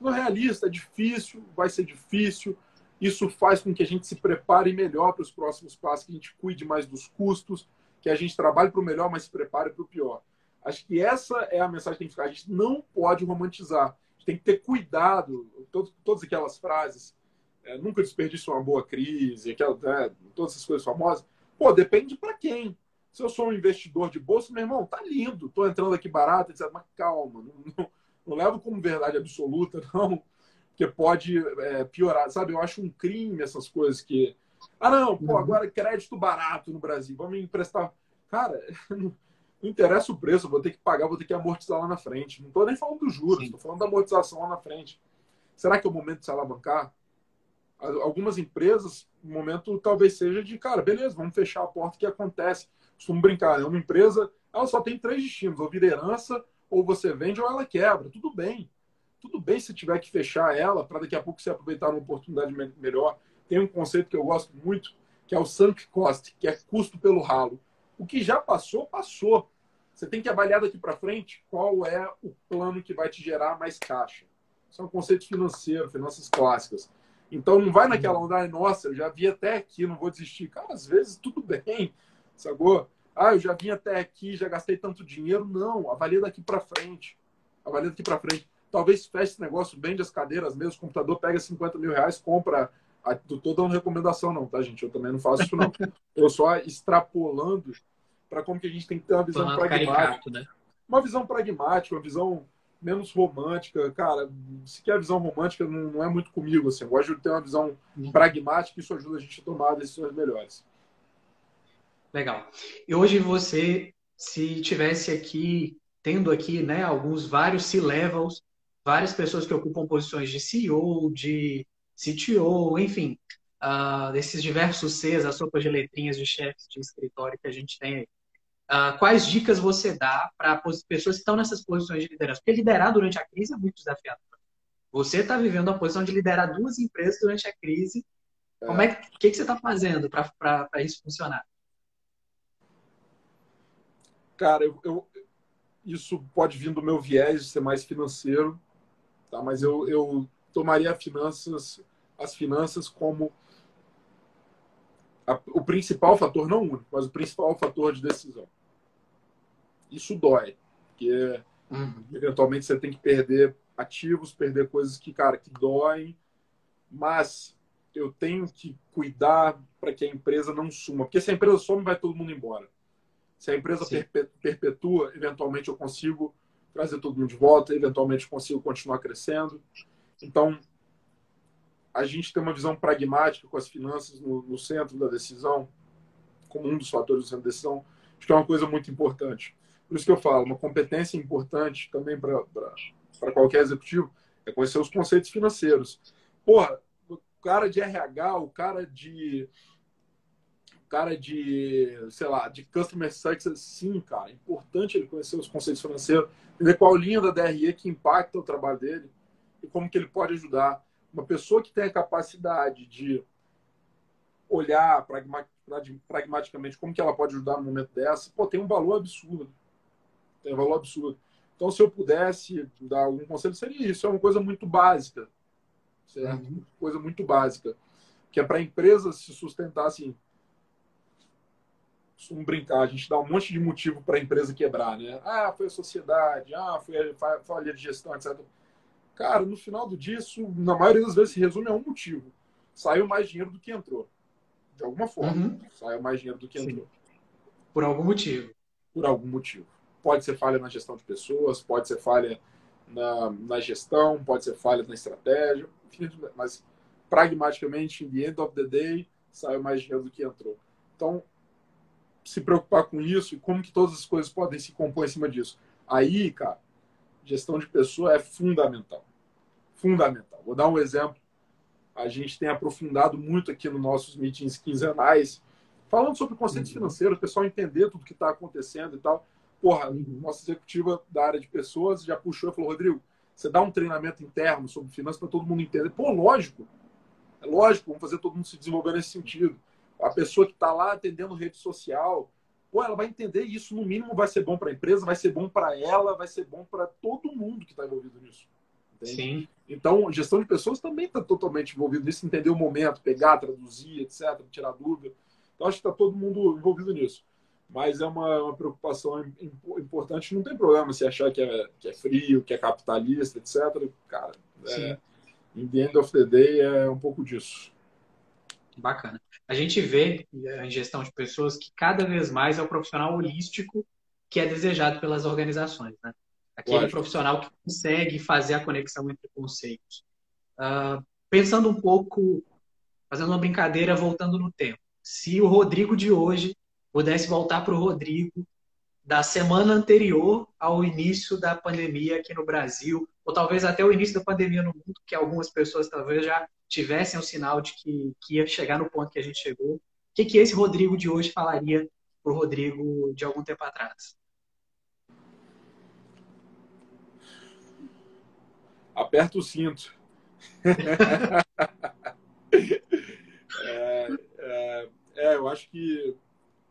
Visão realista, é difícil, vai ser difícil. Isso faz com que a gente se prepare melhor para os próximos passos, que a gente cuide mais dos custos, que a gente trabalhe para o melhor, mas se prepare para o pior. Acho que essa é a mensagem que tem que ficar. A gente não pode romantizar. A gente tem que ter cuidado. Todo, todas aquelas frases, é, nunca desperdice uma boa crise, aquela, né, todas essas coisas famosas. Pô, depende para quem. Se eu sou um investidor de bolsa, meu irmão, tá lindo, tô entrando aqui barato, etc. Mas calma, não, não, não levo como verdade absoluta, não, porque pode é, piorar. Sabe, eu acho um crime essas coisas que. Ah, não, pô, uhum. agora crédito barato no Brasil, vamos emprestar. Cara, não interessa o preço, vou ter que pagar, vou ter que amortizar lá na frente. Não estou nem falando dos juros, estou falando da amortização lá na frente. Será que é o momento de se alavancar? Algumas empresas, o momento talvez seja de, cara, beleza, vamos fechar a porta que acontece costumo brincar, é uma empresa, ela só tem três destinos, ou vira herança, ou você vende, ou ela quebra. Tudo bem. Tudo bem se tiver que fechar ela para daqui a pouco você aproveitar uma oportunidade melhor. Tem um conceito que eu gosto muito, que é o sunk cost, que é custo pelo ralo. O que já passou, passou. Você tem que avaliar daqui para frente qual é o plano que vai te gerar mais caixa. Isso é um conceito financeiro, finanças clássicas. Então não vai naquela onda, nossa, eu já vi até aqui, não vou desistir. Cara, às vezes tudo bem sacou? Ah, eu já vim até aqui, já gastei tanto dinheiro. Não, avalia daqui para frente. Avalia daqui para frente. Talvez feche esse negócio, vende as cadeiras mesmo, o computador pega 50 mil reais, compra. Não estou dando recomendação, não, tá, gente? Eu também não faço isso, não. Eu só extrapolando para como que a gente tem que ter uma visão Falando pragmática. Caricato, né? Uma visão pragmática, uma visão menos romântica. Cara, se quer visão romântica, não, não é muito comigo. Assim. Eu gosto de ter uma visão pragmática e isso ajuda a gente a tomar decisões melhores. Legal. E hoje você, se tivesse aqui, tendo aqui, né, alguns vários C-levels, várias pessoas que ocupam posições de CEO, de CTO, enfim, uh, desses diversos Cs, as sopas de letrinhas de chefes de escritório que a gente tem aí. Uh, quais dicas você dá para pessoas que estão nessas posições de liderança? Porque liderar durante a crise é muito desafiador. Você está vivendo a posição de liderar duas empresas durante a crise. Como é, que, que, que você está fazendo para isso funcionar? Cara, eu, eu, isso pode vir do meu viés de ser mais financeiro, tá? mas eu, eu tomaria finanças, as finanças como a, o principal fator, não único, mas o principal fator de decisão. Isso dói, porque uhum. eventualmente você tem que perder ativos, perder coisas que, cara, que doem, mas eu tenho que cuidar para que a empresa não suma, porque se a empresa some, vai todo mundo embora. Se a empresa perpetua, eventualmente eu consigo trazer todo mundo de volta, eventualmente consigo continuar crescendo. Então, a gente tem uma visão pragmática com as finanças no, no centro da decisão, como um dos fatores do centro da decisão, acho que é uma coisa muito importante. Por isso que eu falo, uma competência importante também para qualquer executivo é conhecer os conceitos financeiros. Porra, o cara de RH, o cara de cara de, sei lá, de customer success, sim, cara. É importante ele conhecer os conceitos financeiros, entender qual linha da DRE que impacta o trabalho dele e como que ele pode ajudar. Uma pessoa que tem a capacidade de olhar pragmaticamente como que ela pode ajudar no momento dessa, pô, tem um valor absurdo. Tem um valor absurdo. Então, se eu pudesse dar algum conselho, seria isso. É uma coisa muito básica. Certo? Uhum. Coisa muito básica. Que é para a empresa se sustentar assim costumo brincar, a gente dá um monte de motivo para a empresa quebrar, né? Ah, foi a sociedade, ah, foi a falha de gestão, etc. Cara, no final do dia, isso, na maioria das vezes, se resume a um motivo. Saiu mais dinheiro do que entrou. De alguma forma. Uhum. Saiu mais dinheiro do que Sim. entrou. Por algum motivo. Por algum motivo. Pode ser falha na gestão de pessoas, pode ser falha na, na gestão, pode ser falha na estratégia, mas pragmaticamente, in the end of the day, saiu mais dinheiro do que entrou. Então, se preocupar com isso e como que todas as coisas podem se compor em cima disso. Aí, cara, gestão de pessoa é fundamental. Fundamental. Vou dar um exemplo. A gente tem aprofundado muito aqui nos nossos meetings quinzenais, falando sobre conceitos uhum. financeiros, o pessoal entender tudo que está acontecendo e tal. Porra, uhum. nossa executiva da área de pessoas já puxou e falou, Rodrigo, você dá um treinamento interno sobre finanças para todo mundo entender. Pô, lógico. É lógico, vamos fazer todo mundo se desenvolver nesse sentido a pessoa que está lá atendendo rede social, pô, ela vai entender isso, no mínimo vai ser bom para a empresa, vai ser bom para ela, vai ser bom para todo mundo que está envolvido nisso. Entende? Sim. Então, gestão de pessoas também está totalmente envolvido nisso, entender o momento, pegar, traduzir, etc., tirar dúvida. Então, acho que está todo mundo envolvido nisso. Mas é uma, uma, preocupação importante, não tem problema se achar que é, que é frio, que é capitalista, etc. Cara, é, in the end of the day é um pouco disso. Bacana. A gente vê em gestão de pessoas que cada vez mais é o profissional holístico que é desejado pelas organizações, né? Aquele Lógico. profissional que consegue fazer a conexão entre conceitos. Uh, pensando um pouco, fazendo uma brincadeira, voltando no tempo. Se o Rodrigo de hoje pudesse voltar para o Rodrigo da semana anterior ao início da pandemia aqui no Brasil, ou talvez até o início da pandemia no mundo, que algumas pessoas talvez já tivessem o sinal de que, que ia chegar no ponto que a gente chegou, o que, que esse Rodrigo de hoje falaria para o Rodrigo de algum tempo atrás? Aperta o cinto. é, é, é, eu acho que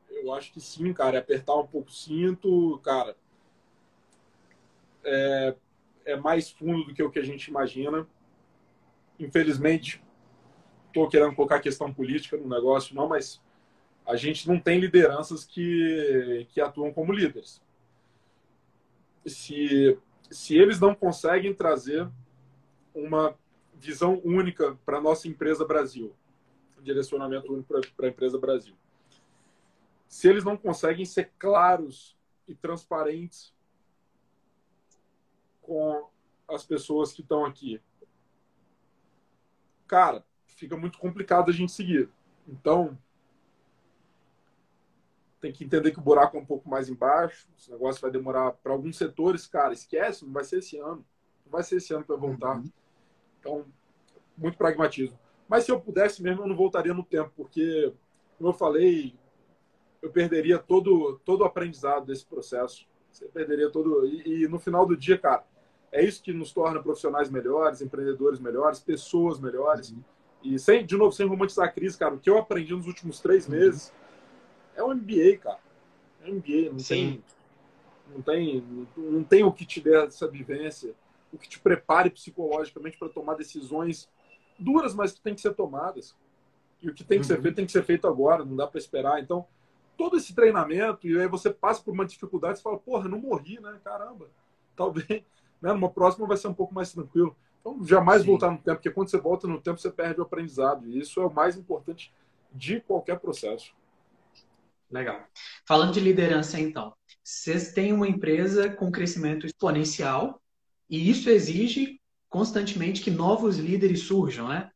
eu acho que sim, cara. É apertar um pouco o cinto, cara. É, é mais fundo do que o que a gente imagina infelizmente, estou querendo colocar questão política no negócio, não, mas a gente não tem lideranças que, que atuam como líderes. Se, se eles não conseguem trazer uma visão única para a nossa empresa Brasil, direcionamento único para a empresa Brasil, se eles não conseguem ser claros e transparentes com as pessoas que estão aqui, cara, fica muito complicado a gente seguir. Então, tem que entender que o buraco é um pouco mais embaixo. Esse negócio vai demorar para alguns setores, cara, esquece, não vai ser esse ano. Não vai ser esse ano para voltar. Uhum. Então, muito pragmatismo. Mas se eu pudesse mesmo, eu não voltaria no tempo, porque, como eu falei, eu perderia todo, todo o aprendizado desse processo. Você perderia todo. E, e no final do dia, cara, é isso que nos torna profissionais melhores, empreendedores melhores, pessoas melhores. Uhum. E sem, de novo, sem romantizar a crise, cara, o que eu aprendi nos últimos três uhum. meses é um MBA, cara. É MBA, não Sim. tem, não tem, não tem o que te dê essa vivência, o que te prepare psicologicamente para tomar decisões duras, mas que tem que ser tomadas. E o que tem que uhum. ser feito tem que ser feito agora, não dá para esperar. Então, todo esse treinamento, e aí você passa por uma dificuldade, você fala, porra, não morri, né? Caramba. Talvez, né? Numa próxima vai ser um pouco mais tranquilo. Então, jamais Sim. voltar no tempo, porque quando você volta no tempo, você perde o aprendizado. E isso é o mais importante de qualquer processo. Legal. Falando de liderança, então, vocês têm uma empresa com crescimento exponencial e isso exige constantemente que novos líderes surjam, né?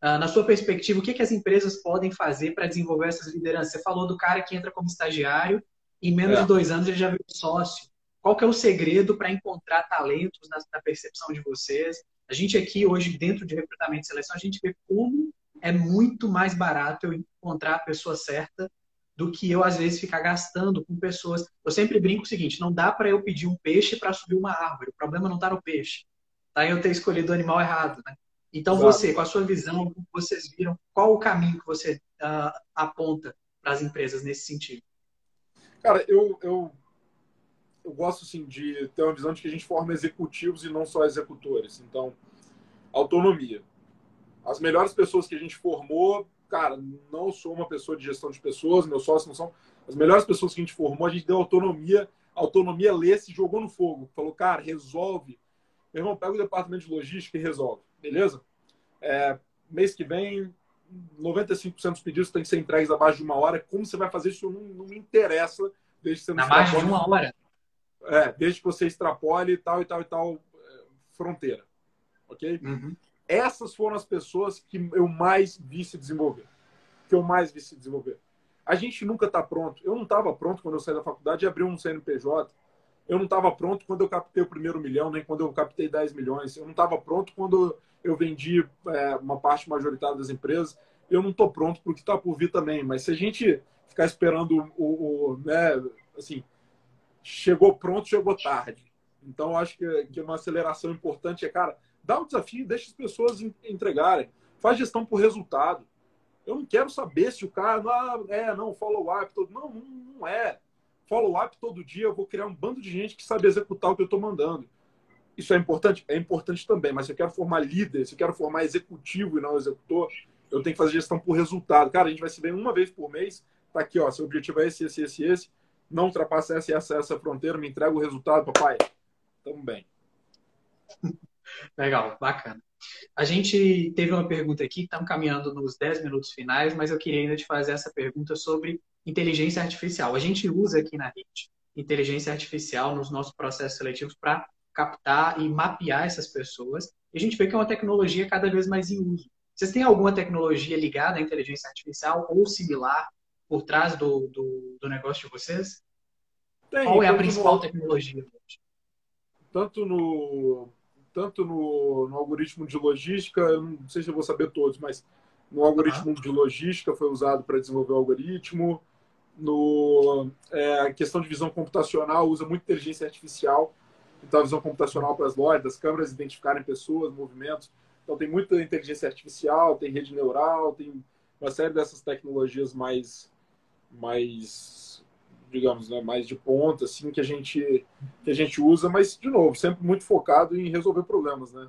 Ah, na sua perspectiva, o que, que as empresas podem fazer para desenvolver essas lideranças? Você falou do cara que entra como estagiário e em menos é. de dois anos ele já virou sócio. Qual que é o segredo para encontrar talentos na, na, percepção de vocês? A gente aqui hoje, dentro de recrutamento e seleção, a gente vê como é muito mais barato eu encontrar a pessoa certa do que eu, às vezes, ficar gastando com pessoas. Eu sempre brinco o seguinte, não dá para eu pedir um peixe para subir uma árvore. O problema não está no peixe. Tá eu ter escolhido o animal errado, né? Então, Exato. você, com a sua visão, como vocês viram, qual o caminho que você uh, aponta para as empresas nesse sentido? Cara, eu, eu eu gosto assim de ter uma visão de que a gente forma executivos e não só executores. Então, autonomia. As melhores pessoas que a gente formou, cara, não sou uma pessoa de gestão de pessoas, meus sócios não são. As melhores pessoas que a gente formou, a gente deu autonomia. autonomia lê se jogou no fogo. Falou, cara, resolve. Meu irmão, pega o departamento de logística e resolve, beleza? É, mês que vem, 95% dos pedidos têm que ser entregues abaixo de uma hora. Como você vai fazer isso não, não me interessa, desde que você não Abaixo de uma hora? É, desde que você extrapole tal e tal e tal é, fronteira. Ok? Uhum. Essas foram as pessoas que eu mais vi se desenvolver. Que eu mais vi se desenvolver. A gente nunca está pronto. Eu não estava pronto quando eu saí da faculdade e abri um CNPJ. Eu não estava pronto quando eu captei o primeiro milhão, nem quando eu captei 10 milhões. Eu não estava pronto quando eu vendi é, uma parte majoritária das empresas. Eu não estou pronto para o que está por vir também. Mas se a gente ficar esperando o, o né, assim, chegou pronto, chegou tarde. Então, acho que, que uma aceleração importante é, cara, dá um desafio, deixa as pessoas entregarem. Faz gestão por resultado. Eu não quero saber se o cara, ah, é, não, follow-up todo. Não, não é. Follow-up todo dia, eu vou criar um bando de gente que sabe executar o que eu estou mandando. Isso é importante? É importante também, mas se eu quero formar líder, se eu quero formar executivo e não executor, eu tenho que fazer gestão por resultado. Cara, a gente vai se ver uma vez por mês, tá aqui, ó, seu objetivo é esse, esse, esse, esse, não ultrapassa essa, essa, essa fronteira, me entrega o resultado, papai. Tamo bem. Legal, bacana. A gente teve uma pergunta aqui, estamos caminhando nos 10 minutos finais, mas eu queria ainda te fazer essa pergunta sobre inteligência artificial. A gente usa aqui na RIT inteligência artificial nos nossos processos seletivos para captar e mapear essas pessoas. E a gente vê que é uma tecnologia cada vez mais em uso. Vocês têm alguma tecnologia ligada à inteligência artificial ou similar por trás do, do, do negócio de vocês? Tem, Qual é a principal no, tecnologia hoje? Tanto no, tanto no, no, algoritmo de logística, eu não sei se eu vou saber todos, mas no algoritmo de logística foi usado para desenvolver o algoritmo. No é, questão de visão computacional, usa muito inteligência artificial. Então, a visão computacional para as lojas, das câmeras identificarem pessoas, movimentos. Então, tem muita inteligência artificial, tem rede neural, tem uma série dessas tecnologias mais mais digamos né, mais de ponta assim que a gente que a gente usa mas de novo sempre muito focado em resolver problemas né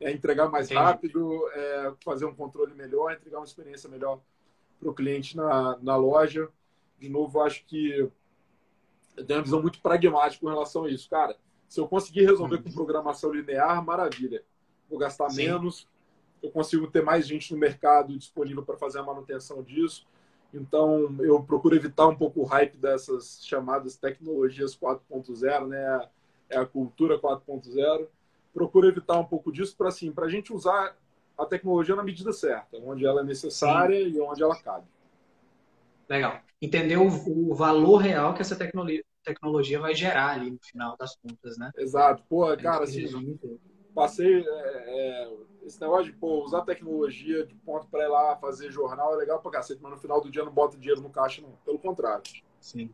é entregar mais Entendi. rápido é fazer um controle melhor entregar uma experiência melhor para o cliente na, na loja de novo acho que eu tenho uma visão muito pragmática com relação a isso cara se eu conseguir resolver hum. com programação linear maravilha vou gastar Sim. menos eu consigo ter mais gente no mercado disponível para fazer a manutenção disso então, eu procuro evitar um pouco o hype dessas chamadas tecnologias 4.0, né? É a cultura 4.0. Procuro evitar um pouco disso para assim, a gente usar a tecnologia na medida certa, onde ela é necessária Sim. e onde ela cabe. Legal. Entender o, o valor real que essa tecnologia, tecnologia vai gerar ali no final das contas, né? Exato. Pô, cara, assim, passei. É, é, esse negócio de pô, usar tecnologia de ponto para ir lá fazer jornal é legal pra cacete, mas no final do dia não bota dinheiro no caixa, não. Pelo contrário. Sim.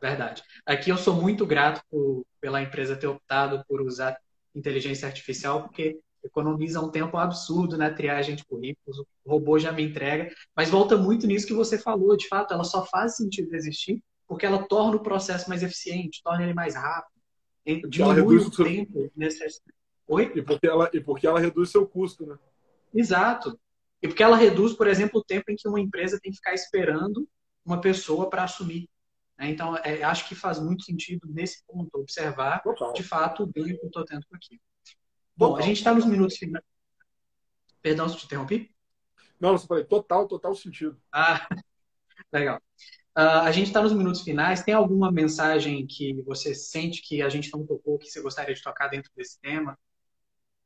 Verdade. Aqui eu sou muito grato por, pela empresa ter optado por usar inteligência artificial, porque economiza um tempo absurdo na triagem de currículos, o robô já me entrega, mas volta muito nisso que você falou, de fato, ela só faz sentido existir porque ela torna o processo mais eficiente, torna ele mais rápido, diminui o tempo necessário. Oi? E porque, ela, e porque ela reduz seu custo, né? Exato. E porque ela reduz, por exemplo, o tempo em que uma empresa tem que ficar esperando uma pessoa para assumir. Né? Então, é, acho que faz muito sentido nesse ponto observar, Total. de fato, o ganho que eu estou tendo aqui. Bom, total. a gente está nos minutos finais. Perdão se te interrompi? Não, você falei total, total sentido. Ah, legal. Uh, a gente está nos minutos finais. Tem alguma mensagem que você sente que a gente não tocou, que você gostaria de tocar dentro desse tema?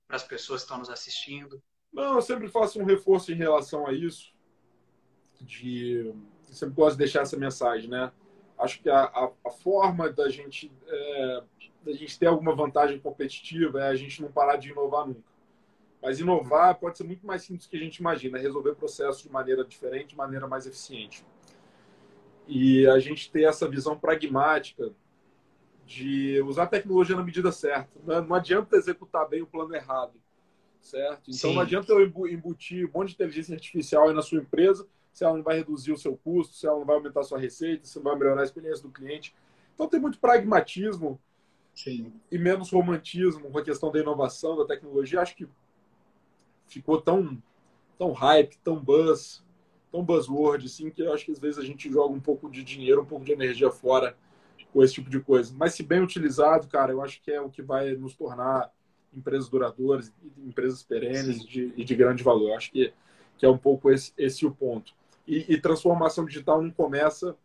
Para as pessoas que estão nos assistindo? Não, eu sempre faço um reforço em relação a isso. De eu sempre gosto de deixar essa mensagem, né? Acho que a, a, a forma da gente é, da gente ter alguma vantagem competitiva é a gente não parar de inovar nunca. Mas inovar pode ser muito mais simples do que a gente imagina, é resolver processos de maneira diferente, de maneira mais eficiente. E a gente ter essa visão pragmática de usar a tecnologia na medida certa. Não, não adianta executar bem o plano errado, certo? Então Sim. não adianta eu embutir um monte de inteligência artificial aí na sua empresa se ela não vai reduzir o seu custo, se ela não vai aumentar a sua receita, se não vai melhorar a experiência do cliente. Então tem muito pragmatismo Sim. e menos romantismo com a questão da inovação, da tecnologia. Acho que ficou tão, tão hype, tão buzz, tão buzzword, assim, que eu acho que às vezes a gente joga um pouco de dinheiro, um pouco de energia fora com esse tipo de coisa. Mas se bem utilizado, cara, eu acho que é o que vai nos tornar empresas duradouras, empresas perenes de, e de grande valor. Eu acho que, que é um pouco esse, esse o ponto. E, e, transformação digital não começa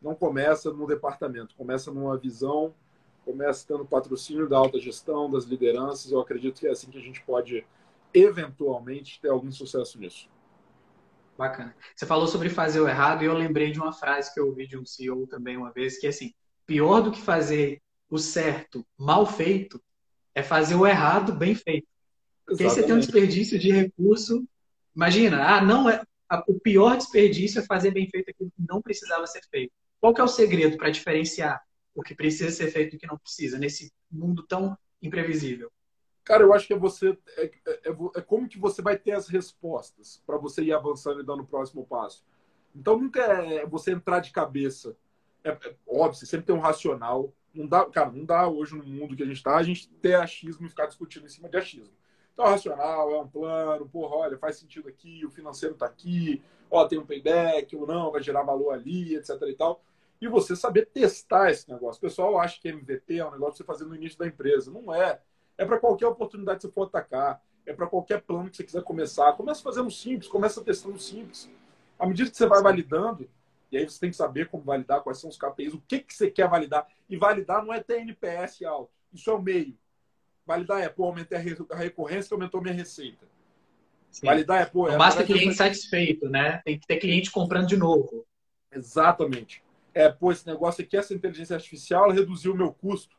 não começa no departamento, começa numa visão, começa tendo patrocínio da alta gestão, das lideranças. Eu acredito que é assim que a gente pode eventualmente ter algum sucesso nisso. Bacana. Você falou sobre fazer o errado e eu lembrei de uma frase que eu ouvi de um CEO também uma vez, que é assim, pior do que fazer o certo mal feito é fazer o errado bem feito. Porque aí você tem um desperdício de recurso. Imagina, ah, não é, o pior desperdício é fazer bem feito aquilo que não precisava ser feito. Qual que é o segredo para diferenciar o que precisa ser feito do que não precisa nesse mundo tão imprevisível? Cara, eu acho que é você é, é, é, é como que você vai ter as respostas para você ir avançando e dando o próximo passo. Então nunca é você entrar de cabeça. É, é, óbvio, você sempre tem um racional. Não dá, cara, não dá hoje no mundo que a gente está a gente ter achismo e ficar discutindo em cima de achismo. Então, racional, é um plano, porra, olha, faz sentido aqui, o financeiro está aqui, ó, tem um payback ou não, vai gerar valor ali, etc e tal. E você saber testar esse negócio. O pessoal acha que MVP é um negócio que você fazer no início da empresa. Não é. É para qualquer oportunidade que você for atacar. É para qualquer plano que você quiser começar. Começa fazendo simples, começa testando simples. À medida que você vai validando, e aí você tem que saber como validar, quais são os KPIs, o que, que você quer validar. E validar não é ter NPS alto. Isso é o meio. Validar é, pô, aumentei a recorrência, aumentou minha receita. Sim. Validar é, pô... Não é, basta cliente satisfeito, né? Tem que ter cliente comprando de novo. Exatamente. É, pô, esse negócio aqui, essa inteligência artificial, ela reduziu o meu custo.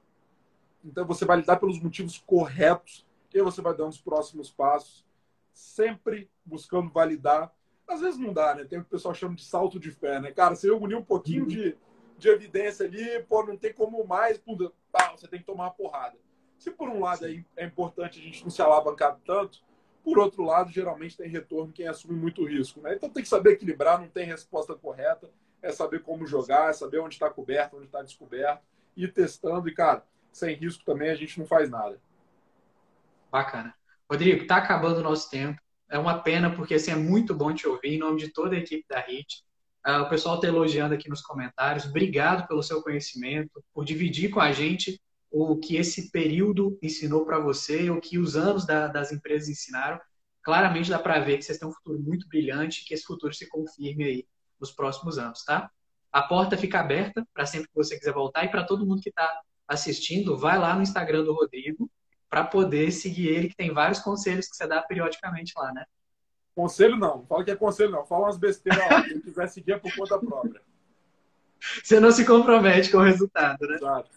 Então, você vai lidar pelos motivos corretos e você vai dando os próximos passos, sempre buscando validar. Às vezes não dá, né? Tem o que o pessoal chama de salto de fé, né? Cara, você reunir um pouquinho uhum. de, de evidência ali, pô, não tem como mais, pô, você tem que tomar uma porrada. Se por um lado é, é importante a gente não se alavancar tanto, por outro lado, geralmente tem retorno quem assume muito risco. Né? Então tem que saber equilibrar, não tem resposta correta, é saber como jogar, é saber onde está coberto, onde está descoberto, ir testando. E, cara, sem risco também a gente não faz nada. Bacana. Rodrigo, está acabando o nosso tempo. É uma pena, porque assim, é muito bom te ouvir em nome de toda a equipe da HIT. Uh, o pessoal está elogiando aqui nos comentários. Obrigado pelo seu conhecimento, por dividir com a gente o que esse período ensinou para você, o que os anos da, das empresas ensinaram. Claramente dá para ver que vocês têm um futuro muito brilhante, que esse futuro se confirme aí nos próximos anos, tá? A porta fica aberta para sempre que você quiser voltar e para todo mundo que está assistindo, vai lá no Instagram do Rodrigo para poder seguir ele, que tem vários conselhos que você dá periodicamente lá, né? Conselho não, fala que é conselho não, fala umas besteiras lá, quem quiser seguir é por conta própria. Você não se compromete com o resultado, né? Exato.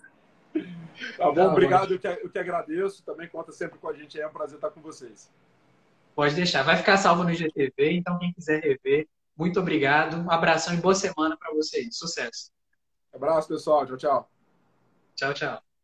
Tá bom, tá obrigado. Eu que, eu que agradeço. Também conta sempre com a gente. É um prazer estar com vocês. Pode deixar. Vai ficar salvo no IGTV, então quem quiser rever, muito obrigado. Um abração e boa semana para vocês. Sucesso. Abraço, pessoal. Tchau, tchau. Tchau, tchau.